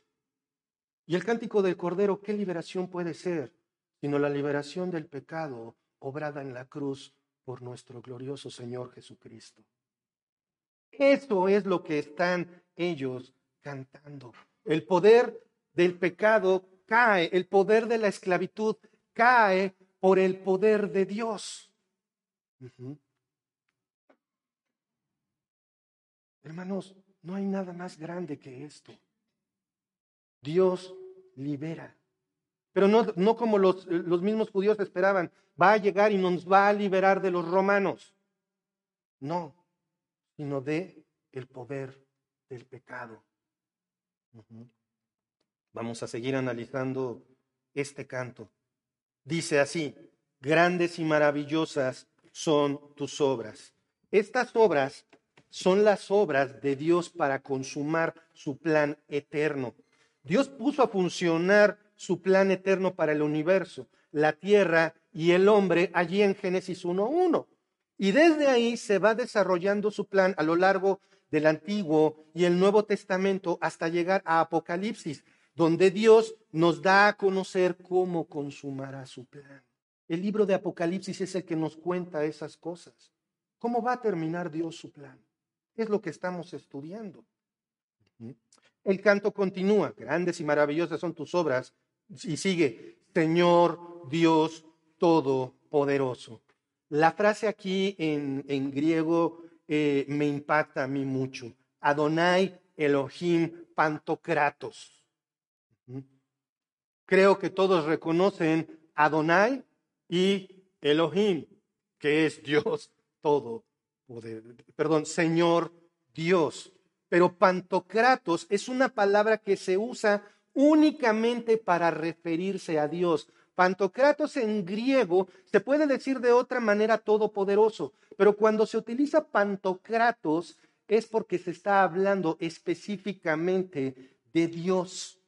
Y el cántico del Cordero, ¿qué liberación puede ser? Sino la liberación del pecado obrada en la cruz por nuestro glorioso Señor Jesucristo. Eso es lo que están ellos cantando. El poder del pecado cae, el poder de la esclavitud cae por el poder de Dios. Hermanos, no hay nada más grande que esto. Dios libera. Pero no, no como los, los mismos judíos esperaban, va a llegar y nos va a liberar de los romanos. No, sino de el poder del pecado. Vamos a seguir analizando este canto. Dice así, grandes y maravillosas son tus obras. Estas obras son las obras de Dios para consumar su plan eterno. Dios puso a funcionar su plan eterno para el universo, la tierra y el hombre allí en Génesis 1.1. Y desde ahí se va desarrollando su plan a lo largo del Antiguo y el Nuevo Testamento hasta llegar a Apocalipsis, donde Dios nos da a conocer cómo consumará su plan. El libro de Apocalipsis es el que nos cuenta esas cosas. ¿Cómo va a terminar Dios su plan? Es lo que estamos estudiando. El canto continúa, grandes y maravillosas son tus obras, y sigue, Señor Dios Todopoderoso. La frase aquí en, en griego eh, me impacta a mí mucho. Adonai Elohim Pantocratos. Creo que todos reconocen Adonai y Elohim, que es Dios todo perdón, Señor Dios. Pero Pantocratos es una palabra que se usa únicamente para referirse a Dios. Pantocratos en griego se puede decir de otra manera todopoderoso, pero cuando se utiliza Pantocratos es porque se está hablando específicamente de Dios.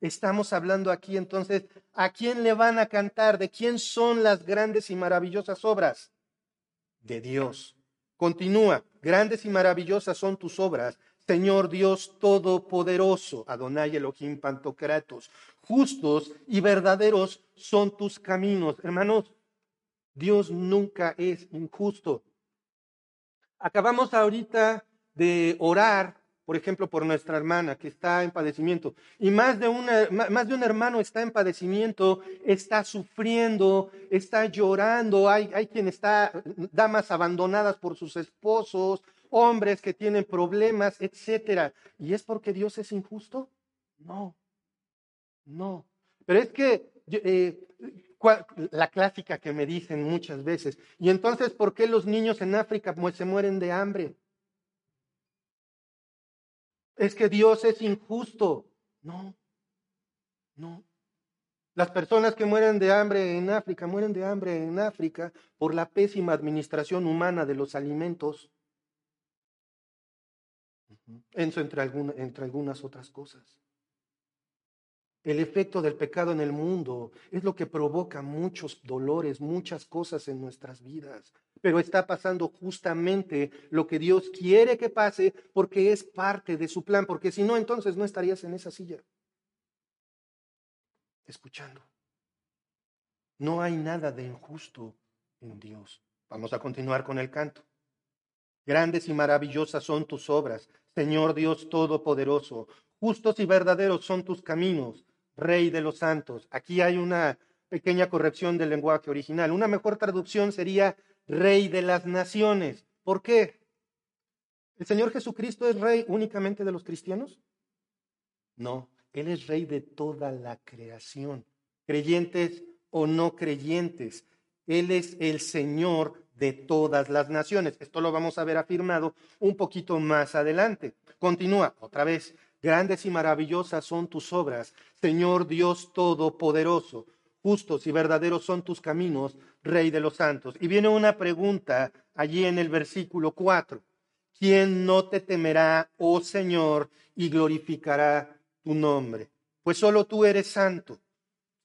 Estamos hablando aquí entonces, ¿a quién le van a cantar? ¿De quién son las grandes y maravillosas obras? De Dios. Continúa, grandes y maravillosas son tus obras, Señor Dios Todopoderoso, Adonai Elohim Pantocratos. Justos y verdaderos son tus caminos. Hermanos, Dios nunca es injusto. Acabamos ahorita de orar por ejemplo, por nuestra hermana que está en padecimiento. Y más de, más de un hermano está en padecimiento, está sufriendo, está llorando. Hay, hay quien está, damas abandonadas por sus esposos, hombres que tienen problemas, etcétera. ¿Y es porque Dios es injusto? No, no. Pero es que eh, la clásica que me dicen muchas veces, y entonces, ¿por qué los niños en África se mueren de hambre? Es que Dios es injusto. No, no. Las personas que mueren de hambre en África mueren de hambre en África por la pésima administración humana de los alimentos. Eso entre, entre algunas otras cosas. El efecto del pecado en el mundo es lo que provoca muchos dolores, muchas cosas en nuestras vidas. Pero está pasando justamente lo que Dios quiere que pase porque es parte de su plan, porque si no, entonces no estarías en esa silla. Escuchando. No hay nada de injusto en Dios. Vamos a continuar con el canto. Grandes y maravillosas son tus obras, Señor Dios Todopoderoso. Justos y verdaderos son tus caminos, Rey de los santos. Aquí hay una pequeña corrección del lenguaje original. Una mejor traducción sería Rey de las naciones. ¿Por qué? ¿El Señor Jesucristo es Rey únicamente de los cristianos? No, Él es Rey de toda la creación, creyentes o no creyentes. Él es el Señor de todas las naciones. Esto lo vamos a ver afirmado un poquito más adelante. Continúa otra vez. Grandes y maravillosas son tus obras, Señor Dios Todopoderoso. Justos y verdaderos son tus caminos, Rey de los santos. Y viene una pregunta allí en el versículo 4. ¿Quién no te temerá, oh Señor, y glorificará tu nombre? Pues solo tú eres santo.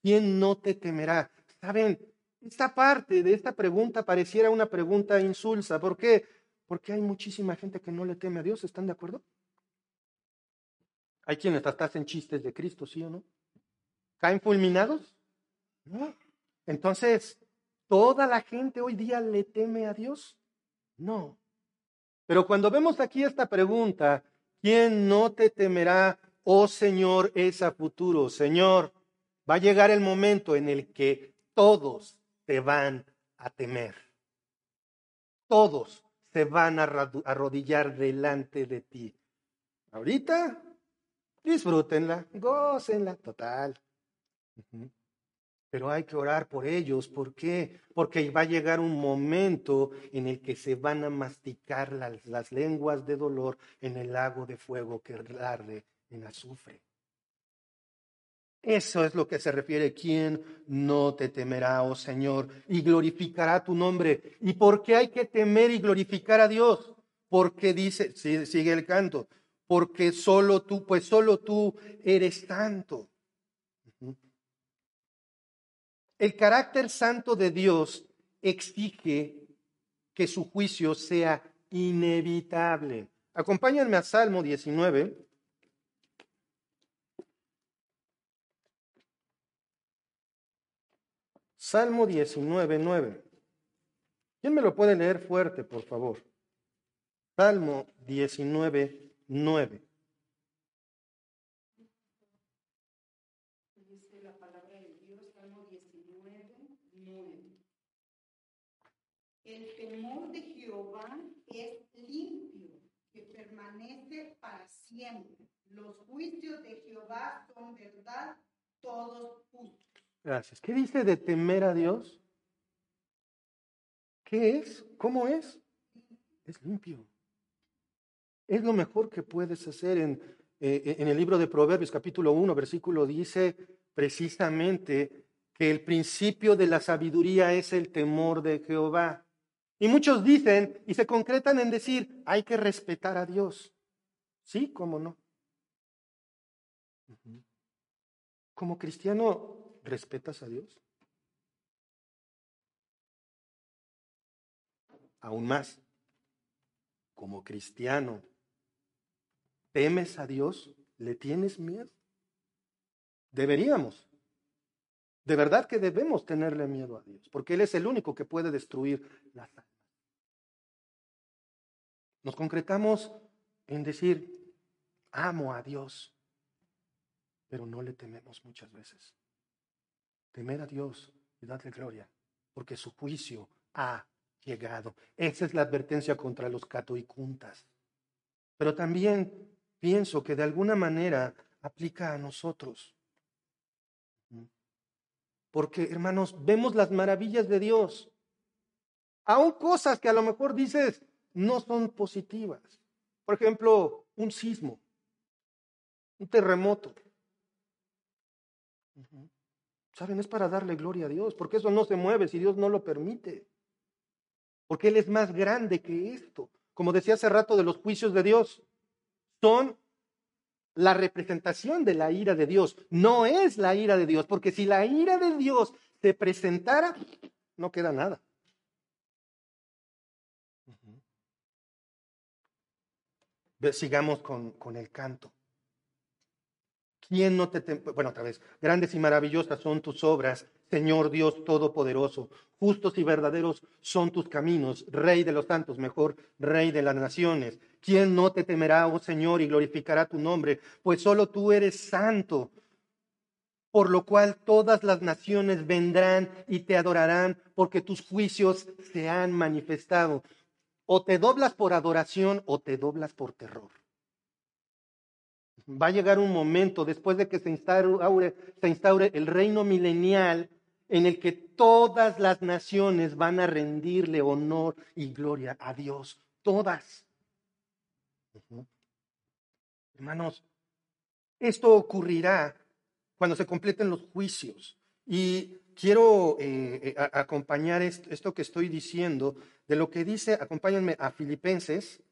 ¿Quién no te temerá? Saben, esta parte de esta pregunta pareciera una pregunta insulsa. ¿Por qué? Porque hay muchísima gente que no le teme a Dios. ¿Están de acuerdo? Hay quienes hasta hacen chistes de Cristo, ¿sí o no? ¿Caen fulminados? Entonces, ¿toda la gente hoy día le teme a Dios? No. Pero cuando vemos aquí esta pregunta, ¿quién no te temerá, oh Señor, es a futuro? Señor, va a llegar el momento en el que todos te van a temer. Todos se van a arrodillar delante de ti. Ahorita, disfrútenla, gócenla, total. Pero hay que orar por ellos. ¿Por qué? Porque va a llegar un momento en el que se van a masticar las, las lenguas de dolor en el lago de fuego que arde en azufre. Eso es lo que se refiere, ¿quién no te temerá, oh Señor, y glorificará tu nombre? ¿Y por qué hay que temer y glorificar a Dios? Porque dice, sigue el canto, porque solo tú, pues solo tú eres santo. El carácter santo de Dios exige que su juicio sea inevitable. Acompáñenme a Salmo 19. Salmo 19, 9. ¿Quién me lo puede leer fuerte, por favor? Salmo 19, 9. Dice la palabra de Dios, Salmo 19, 9. El temor de Jehová es limpio, que permanece para siempre. Los juicios de Jehová son verdad, todos justos. Gracias. ¿Qué dice de temer a Dios? ¿Qué es? ¿Cómo es? Es limpio. Es lo mejor que puedes hacer en, eh, en el libro de Proverbios capítulo 1, versículo dice precisamente que el principio de la sabiduría es el temor de Jehová. Y muchos dicen y se concretan en decir, hay que respetar a Dios. Sí, cómo no. Como cristiano ¿Respetas a Dios? Aún más, como cristiano, ¿temes a Dios? ¿Le tienes miedo? Deberíamos. De verdad que debemos tenerle miedo a Dios, porque Él es el único que puede destruir las almas. Nos concretamos en decir, amo a Dios, pero no le tememos muchas veces. Temer a Dios y darle gloria, porque su juicio ha llegado. Esa es la advertencia contra los catoicuntas. Pero también pienso que de alguna manera aplica a nosotros. Porque, hermanos, vemos las maravillas de Dios. Aún cosas que a lo mejor dices no son positivas. Por ejemplo, un sismo, un terremoto. ¿Saben? Es para darle gloria a Dios, porque eso no se mueve si Dios no lo permite. Porque Él es más grande que esto. Como decía hace rato de los juicios de Dios, son la representación de la ira de Dios. No es la ira de Dios, porque si la ira de Dios se presentara, no queda nada. Sigamos con, con el canto. ¿Quién no te Bueno, otra vez, grandes y maravillosas son tus obras, Señor Dios Todopoderoso. Justos y verdaderos son tus caminos, Rey de los santos, mejor Rey de las naciones. ¿Quién no te temerá, oh Señor, y glorificará tu nombre? Pues solo tú eres santo por lo cual todas las naciones vendrán y te adorarán, porque tus juicios se han manifestado. O te doblas por adoración o te doblas por terror. Va a llegar un momento después de que se instaure, el reino milenial en el que todas las naciones van a rendirle honor y gloria a Dios. Todas. Hermanos, esto ocurrirá cuando se completen los juicios. Y quiero eh, eh, acompañar est- esto que estoy diciendo de lo que dice, acompáñenme a Filipenses,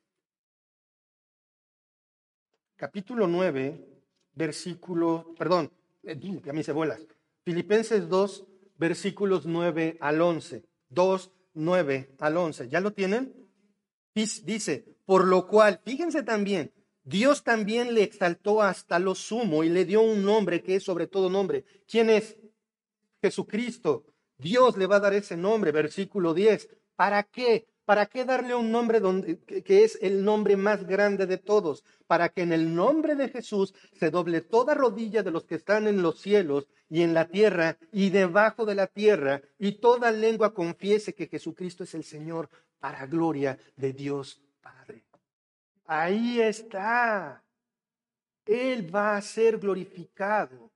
capítulo 9, versículo, perdón, a mí se bolas. Filipenses 2, versículos 9 al 11. 2, 9 al 11. ¿Ya lo tienen? Dice, por lo cual, fíjense también, Dios también le exaltó hasta lo sumo y le dio un nombre que es sobre todo nombre. ¿Quién es? Jesucristo. Dios le va a dar ese nombre, versículo 10. ¿Para qué? ¿Para qué darle un nombre donde, que, que es el nombre más grande de todos? Para que en el nombre de Jesús se doble toda rodilla de los que están en los cielos y en la tierra y debajo de la tierra, y toda lengua confiese que Jesucristo es el Señor para gloria de Dios Padre. Ahí está. Él va a ser glorificado.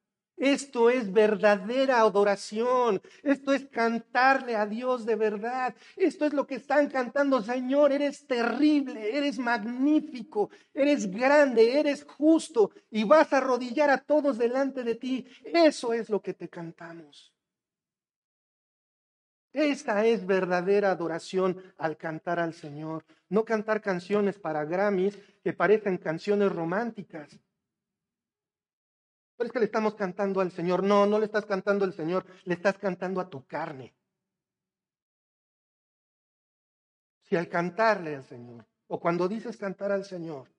Esto es verdadera adoración. Esto es cantarle a Dios de verdad. Esto es lo que están cantando. Señor, eres terrible, eres magnífico, eres grande, eres justo y vas a arrodillar a todos delante de ti. Eso es lo que te cantamos. Esta es verdadera adoración al cantar al Señor. No cantar canciones para Grammys que parecen canciones románticas. Es que le estamos cantando al Señor. No, no le estás cantando al Señor, le estás cantando a tu carne. Si al cantarle al Señor, o cuando dices cantar al Señor,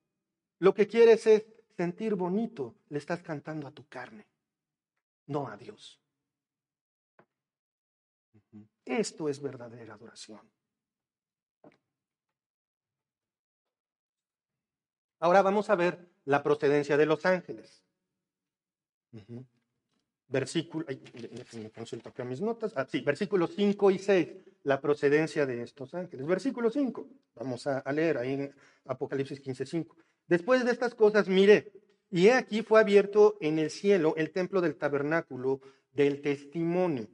lo que quieres es sentir bonito, le estás cantando a tu carne, no a Dios. Esto es verdadera adoración. Ahora vamos a ver la procedencia de los ángeles. Versículo, ay, consulto mis notas. Ah, sí, versículos 5 y 6, la procedencia de estos ángeles. Versículo 5, vamos a, a leer ahí en Apocalipsis 15, 5. Después de estas cosas, miré, y he aquí fue abierto en el cielo el templo del tabernáculo del testimonio.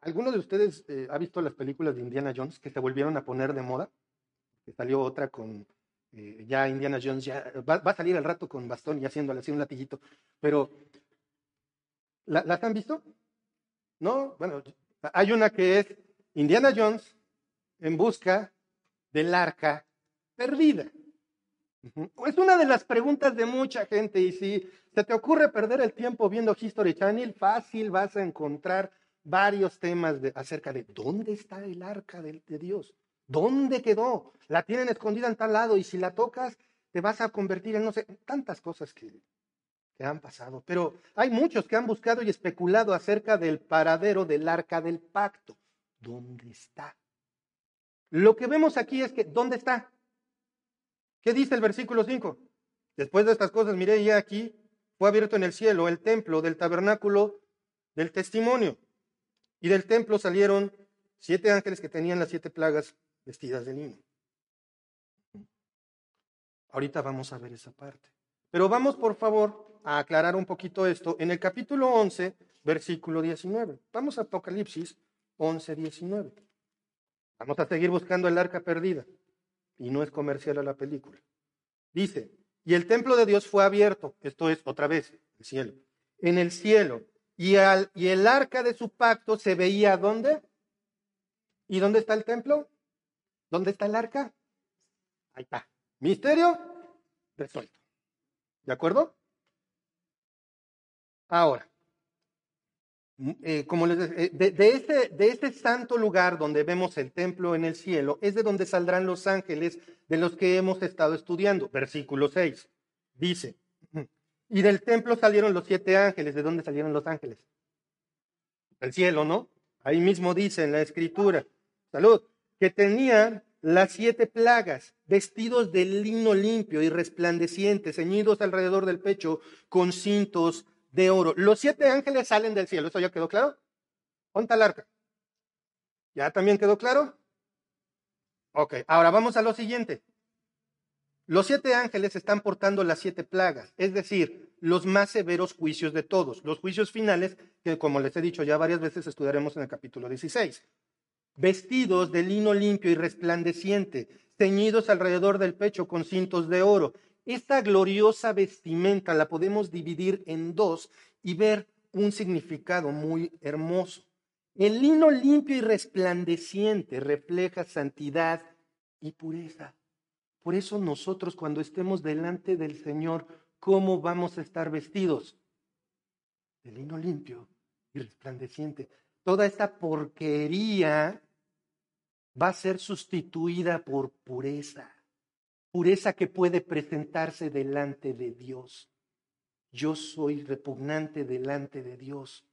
¿Alguno de ustedes eh, ha visto las películas de Indiana Jones que se volvieron a poner de moda? Que salió otra con eh, ya Indiana Jones, ya va, va, a salir al rato con bastón y haciéndole así un latiguito. Pero, ¿la, ¿las han visto? No, bueno, hay una que es Indiana Jones en busca del arca perdida. Es una de las preguntas de mucha gente y si se te ocurre perder el tiempo viendo History Channel, fácil vas a encontrar varios temas de, acerca de dónde está el arca de, de, Dios, dónde quedó, la tienen escondida en tal lado y si la tocas te vas a convertir en no sé, tantas cosas que, que han pasado. Pero hay muchos que han buscado y especulado acerca del paradero del arca del pacto. ¿Dónde está? Lo que vemos aquí es que, ¿dónde está? ¿Qué dice el versículo 5? Después de estas cosas, miré ya aquí, fue abierto en el cielo el templo del tabernáculo del testimonio. Y del templo salieron siete ángeles que tenían las siete plagas vestidas de lino. Ahorita vamos a ver esa parte. Pero vamos, por favor, a aclarar un poquito esto. En el capítulo 11, versículo 19. Vamos a Apocalipsis 11, 19. Vamos a seguir buscando el arca perdida. Y no es comercial a la película. Dice, y el templo de Dios fue abierto. Esto es otra vez, el cielo. En el cielo. Y, al, y el arca de su pacto se veía ¿dónde? ¿Y dónde está el templo? ¿Dónde está el arca? Ahí está. Misterio resuelto. ¿De acuerdo? Ahora, eh, como les decía, de, de, este, de este santo lugar donde vemos el templo en el cielo, es de donde saldrán los ángeles de los que hemos estado estudiando. Versículo 6 dice, Y del templo salieron los siete ángeles. ¿De dónde salieron los ángeles? Del cielo, ¿no? Ahí mismo dice en la escritura. Salud. Que tenían las siete plagas, vestidos de lino limpio y resplandeciente, ceñidos alrededor del pecho con cintos de oro. Los siete ángeles salen del cielo. ¿Eso ya quedó claro? Ponta el arca. ¿Ya también quedó claro? Ok, ahora vamos a lo siguiente. Los siete ángeles están portando las siete plagas, es decir, los más severos juicios de todos, los juicios finales que, como les he dicho ya varias veces, estudiaremos en el capítulo 16. Vestidos de lino limpio y resplandeciente, ceñidos alrededor del pecho con cintos de oro. Esta gloriosa vestimenta la podemos dividir en dos y ver un significado muy hermoso. El lino limpio y resplandeciente refleja santidad y pureza. Por eso nosotros cuando estemos delante del Señor, ¿cómo vamos a estar vestidos? De lino limpio y resplandeciente. Toda esta porquería va a ser sustituida por pureza. Pureza que puede presentarse delante de Dios. Yo soy repugnante delante de Dios.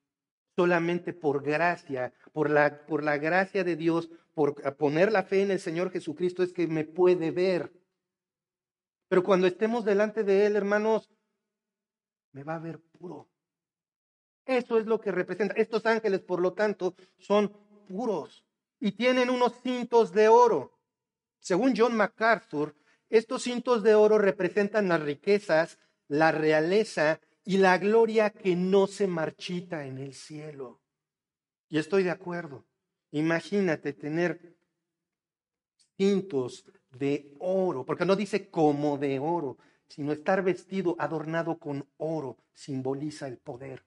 Solamente por gracia, por la, por la gracia de Dios, por poner la fe en el Señor Jesucristo es que me puede ver. Pero cuando estemos delante de Él, hermanos, me va a ver puro. Eso es lo que representa. Estos ángeles, por lo tanto, son puros y tienen unos cintos de oro. Según John MacArthur, estos cintos de oro representan las riquezas, la realeza y la gloria que no se marchita en el cielo. Y estoy de acuerdo. Imagínate tener cintos de oro, porque no dice como de oro, sino estar vestido, adornado con oro, simboliza el poder.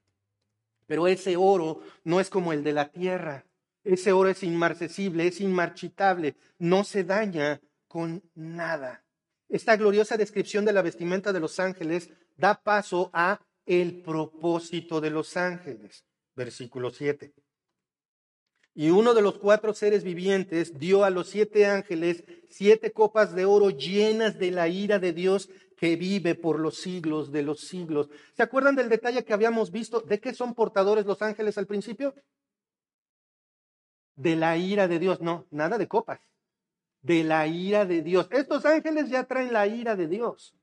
Pero ese oro no es como el de la tierra. Ese oro es inmarcesible, es inmarchitable, no se daña con nada. Esta gloriosa descripción de la vestimenta de los ángeles da paso a el propósito de los ángeles. Versículo 7. Y uno de los cuatro seres vivientes dio a los siete ángeles siete copas de oro llenas de la ira de Dios que vive por los siglos de los siglos. ¿Se acuerdan del detalle que habíamos visto? ¿De qué son portadores los ángeles al principio? De la ira de Dios. No, nada de copas. De la ira de Dios. Estos ángeles ya traen la ira de Dios.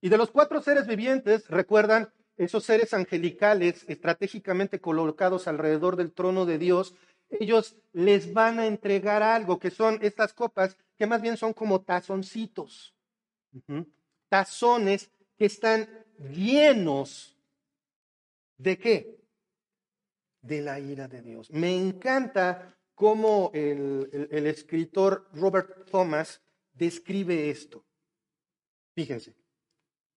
Y de los cuatro seres vivientes, recuerdan, esos seres angelicales estratégicamente colocados alrededor del trono de Dios, ellos les van a entregar algo, que son estas copas, que más bien son como tazoncitos, tazones que están llenos de qué? De la ira de Dios. Me encanta cómo el, el escritor Robert Thomas describe esto. Fíjense.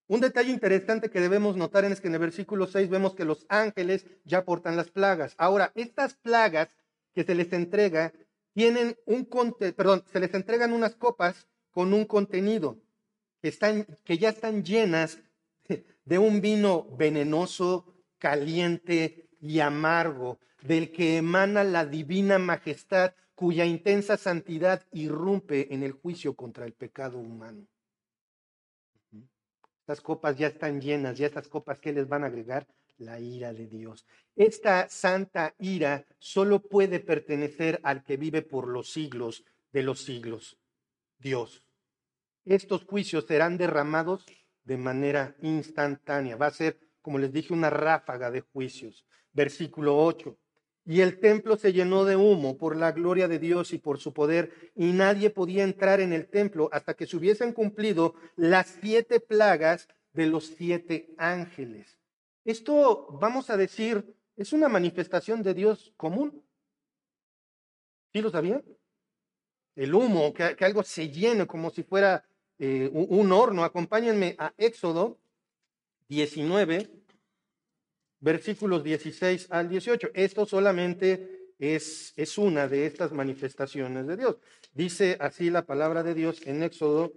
Un detalle interesante que debemos notar es que en el versículo 6 vemos que los ángeles ya portan las plagas. Ahora, estas plagas que se les entrega tienen un perdón, se les entregan unas copas con un contenido que, están, que ya están llenas de un vino venenoso, caliente y amargo, del que emana la divina majestad, cuya intensa santidad irrumpe en el juicio contra el pecado humano. Estas copas ya están llenas, ya estas copas, ¿qué les van a agregar? La ira de Dios. Esta santa ira solo puede pertenecer al que vive por los siglos de los siglos, Dios. Estos juicios serán derramados de manera instantánea. Va a ser, como les dije, una ráfaga de juicios. Versículo 8. Y el templo se llenó de humo por la gloria de Dios y por su poder, y nadie podía entrar en el templo hasta que se hubiesen cumplido las siete plagas de los siete ángeles. Esto, vamos a decir, es una manifestación de Dios común. ¿Sí lo sabían? El humo, que, algo se llene como si fuera eh, un horno. Acompáñenme a Éxodo 19, versículos 16 al 18. Esto solamente es, es una de estas manifestaciones de Dios. Dice así la palabra de Dios en Éxodo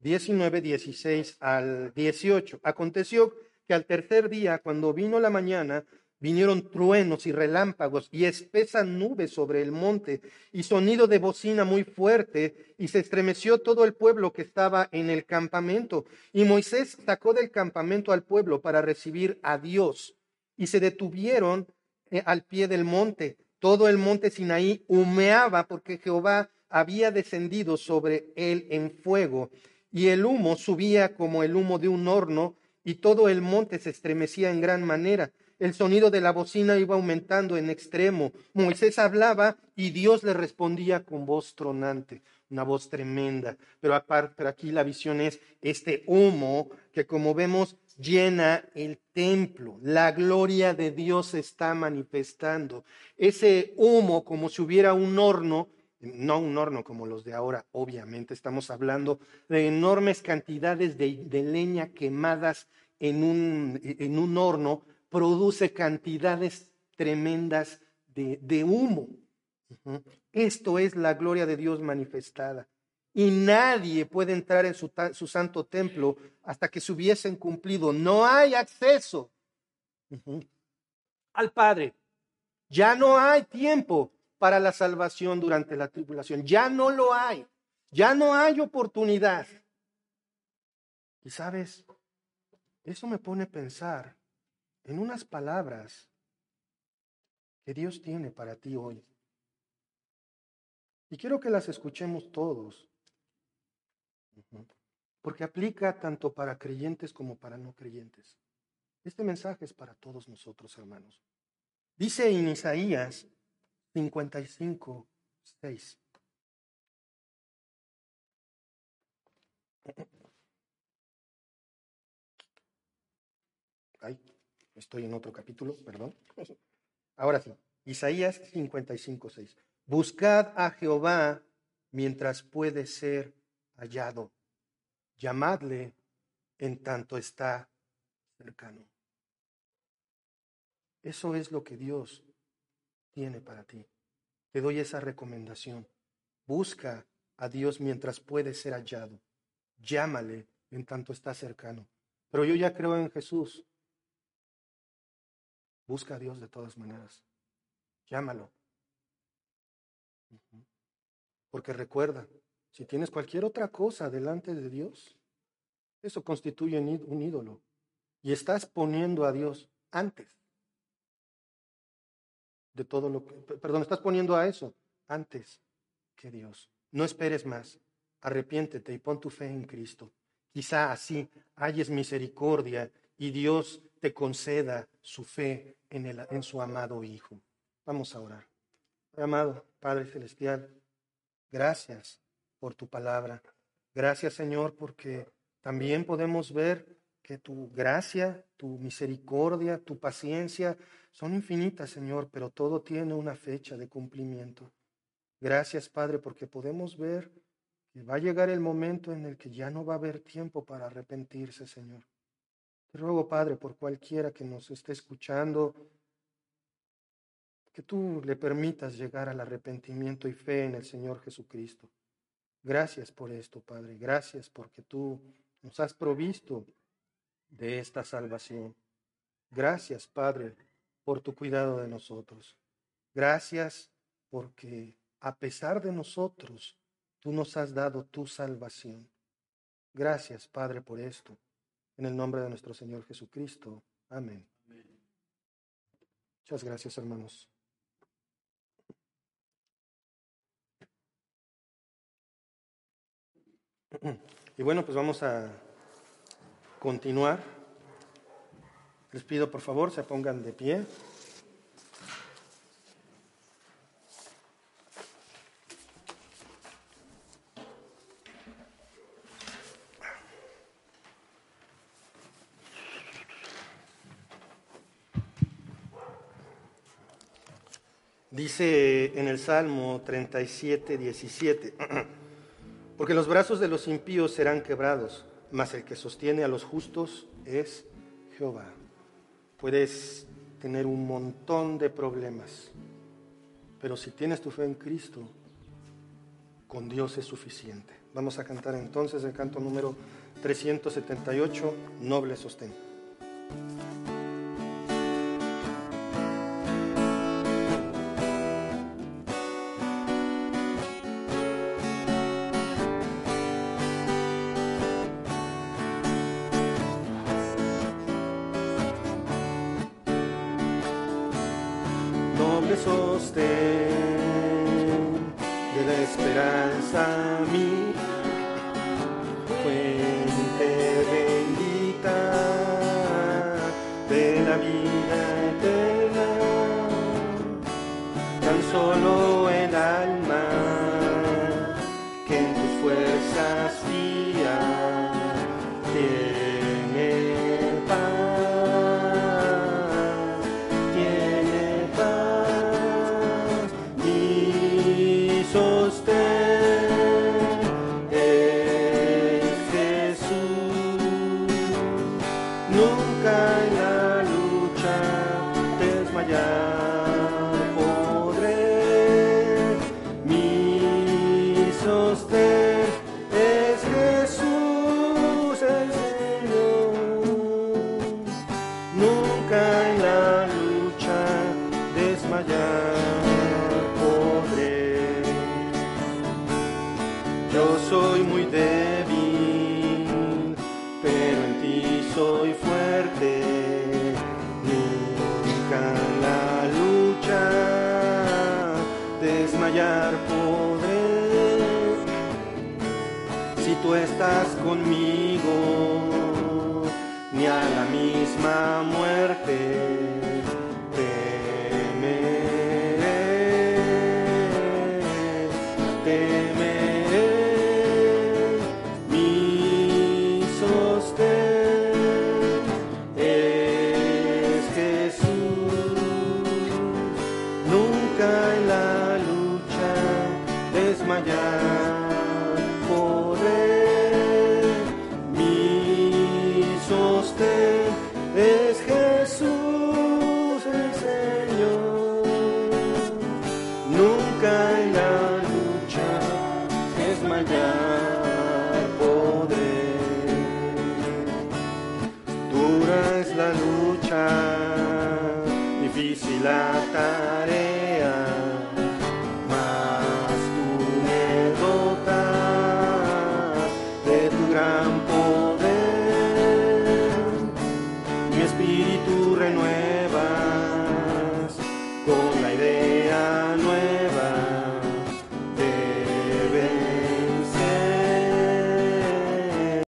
19, 16 al 18. Aconteció que al tercer día, cuando vino la mañana, Vinieron truenos y relámpagos y espesa nube sobre el monte y sonido de bocina muy fuerte y se estremeció todo el pueblo que estaba en el campamento. Y Moisés sacó del campamento al pueblo para recibir a Dios y se detuvieron eh, al pie del monte. Todo el monte Sinaí humeaba porque Jehová había descendido sobre él en fuego y el humo subía como el humo de un horno y todo el monte se estremecía en gran manera el sonido de la bocina iba aumentando en extremo. Moisés hablaba y Dios le respondía con voz tronante, una voz tremenda. Pero, aparte, aquí la visión es este humo que como vemos llena el templo. La gloria de Dios se está manifestando. Ese humo como si hubiera un horno, no un horno como los de ahora, obviamente estamos hablando de enormes cantidades de, leña quemadas en un horno produce cantidades tremendas de, humo. Esto es la gloria de Dios manifestada. Y nadie puede entrar en su, su, santo templo hasta que se hubiesen cumplido. No hay acceso al Padre. Ya no hay tiempo para la salvación durante la tribulación. Ya no lo hay. Ya no hay oportunidad. Y sabes, eso me pone a pensar en unas palabras que Dios tiene para ti hoy. Y quiero que las escuchemos todos, porque aplica tanto para creyentes como para no creyentes. Este mensaje es para todos nosotros, hermanos. Dice en Isaías 55, 6. Estoy en otro capítulo, perdón. Ahora sí, Isaías 55, 6. Buscad a Jehová mientras puede ser hallado. Llamadle en tanto está cercano. Eso es lo que Dios tiene para ti. Te doy esa recomendación. Busca a Dios mientras puede ser hallado. Llámale en tanto está cercano. Pero yo ya creo en Jesús. Busca a Dios de todas maneras. Llámalo. Porque recuerda, si tienes cualquier otra cosa delante de Dios, eso constituye un ídolo. Y estás poniendo a Dios antes de todo lo que, perdón, estás poniendo a eso antes que Dios. No esperes más. Arrepiéntete y pon tu fe en Cristo. Quizá así halles misericordia y Dios te conceda su fe en, el, en su amado Hijo. Vamos a orar. Amado Padre Celestial, gracias por tu palabra. Gracias Señor porque también podemos ver que tu gracia, tu misericordia, tu paciencia son infinitas, Señor, pero todo tiene una fecha de cumplimiento. Gracias, Padre, porque podemos ver que va a llegar el momento en el que ya no va a haber tiempo para arrepentirse, Señor. Te ruego, Padre, por cualquiera que nos esté escuchando, que tú le permitas llegar al arrepentimiento y fe en el Señor Jesucristo. Gracias por esto, Padre. Gracias porque tú nos has provisto de esta salvación. Gracias, Padre, por tu cuidado de nosotros. Gracias porque a pesar de nosotros, tú nos has dado tu salvación. Gracias, Padre, por esto. En el nombre de nuestro Señor Jesucristo. Amén. Muchas gracias, hermanos. Y bueno, pues vamos a continuar. Les pido por favor se pongan de pie. Dice en el Salmo 37, 17, porque los brazos de los impíos serán quebrados, mas el que sostiene a los justos es Jehová. Puedes tener un montón de problemas, pero si tienes tu fe en Cristo, con Dios es suficiente. Vamos a cantar entonces el canto número 378, Noble Sostén.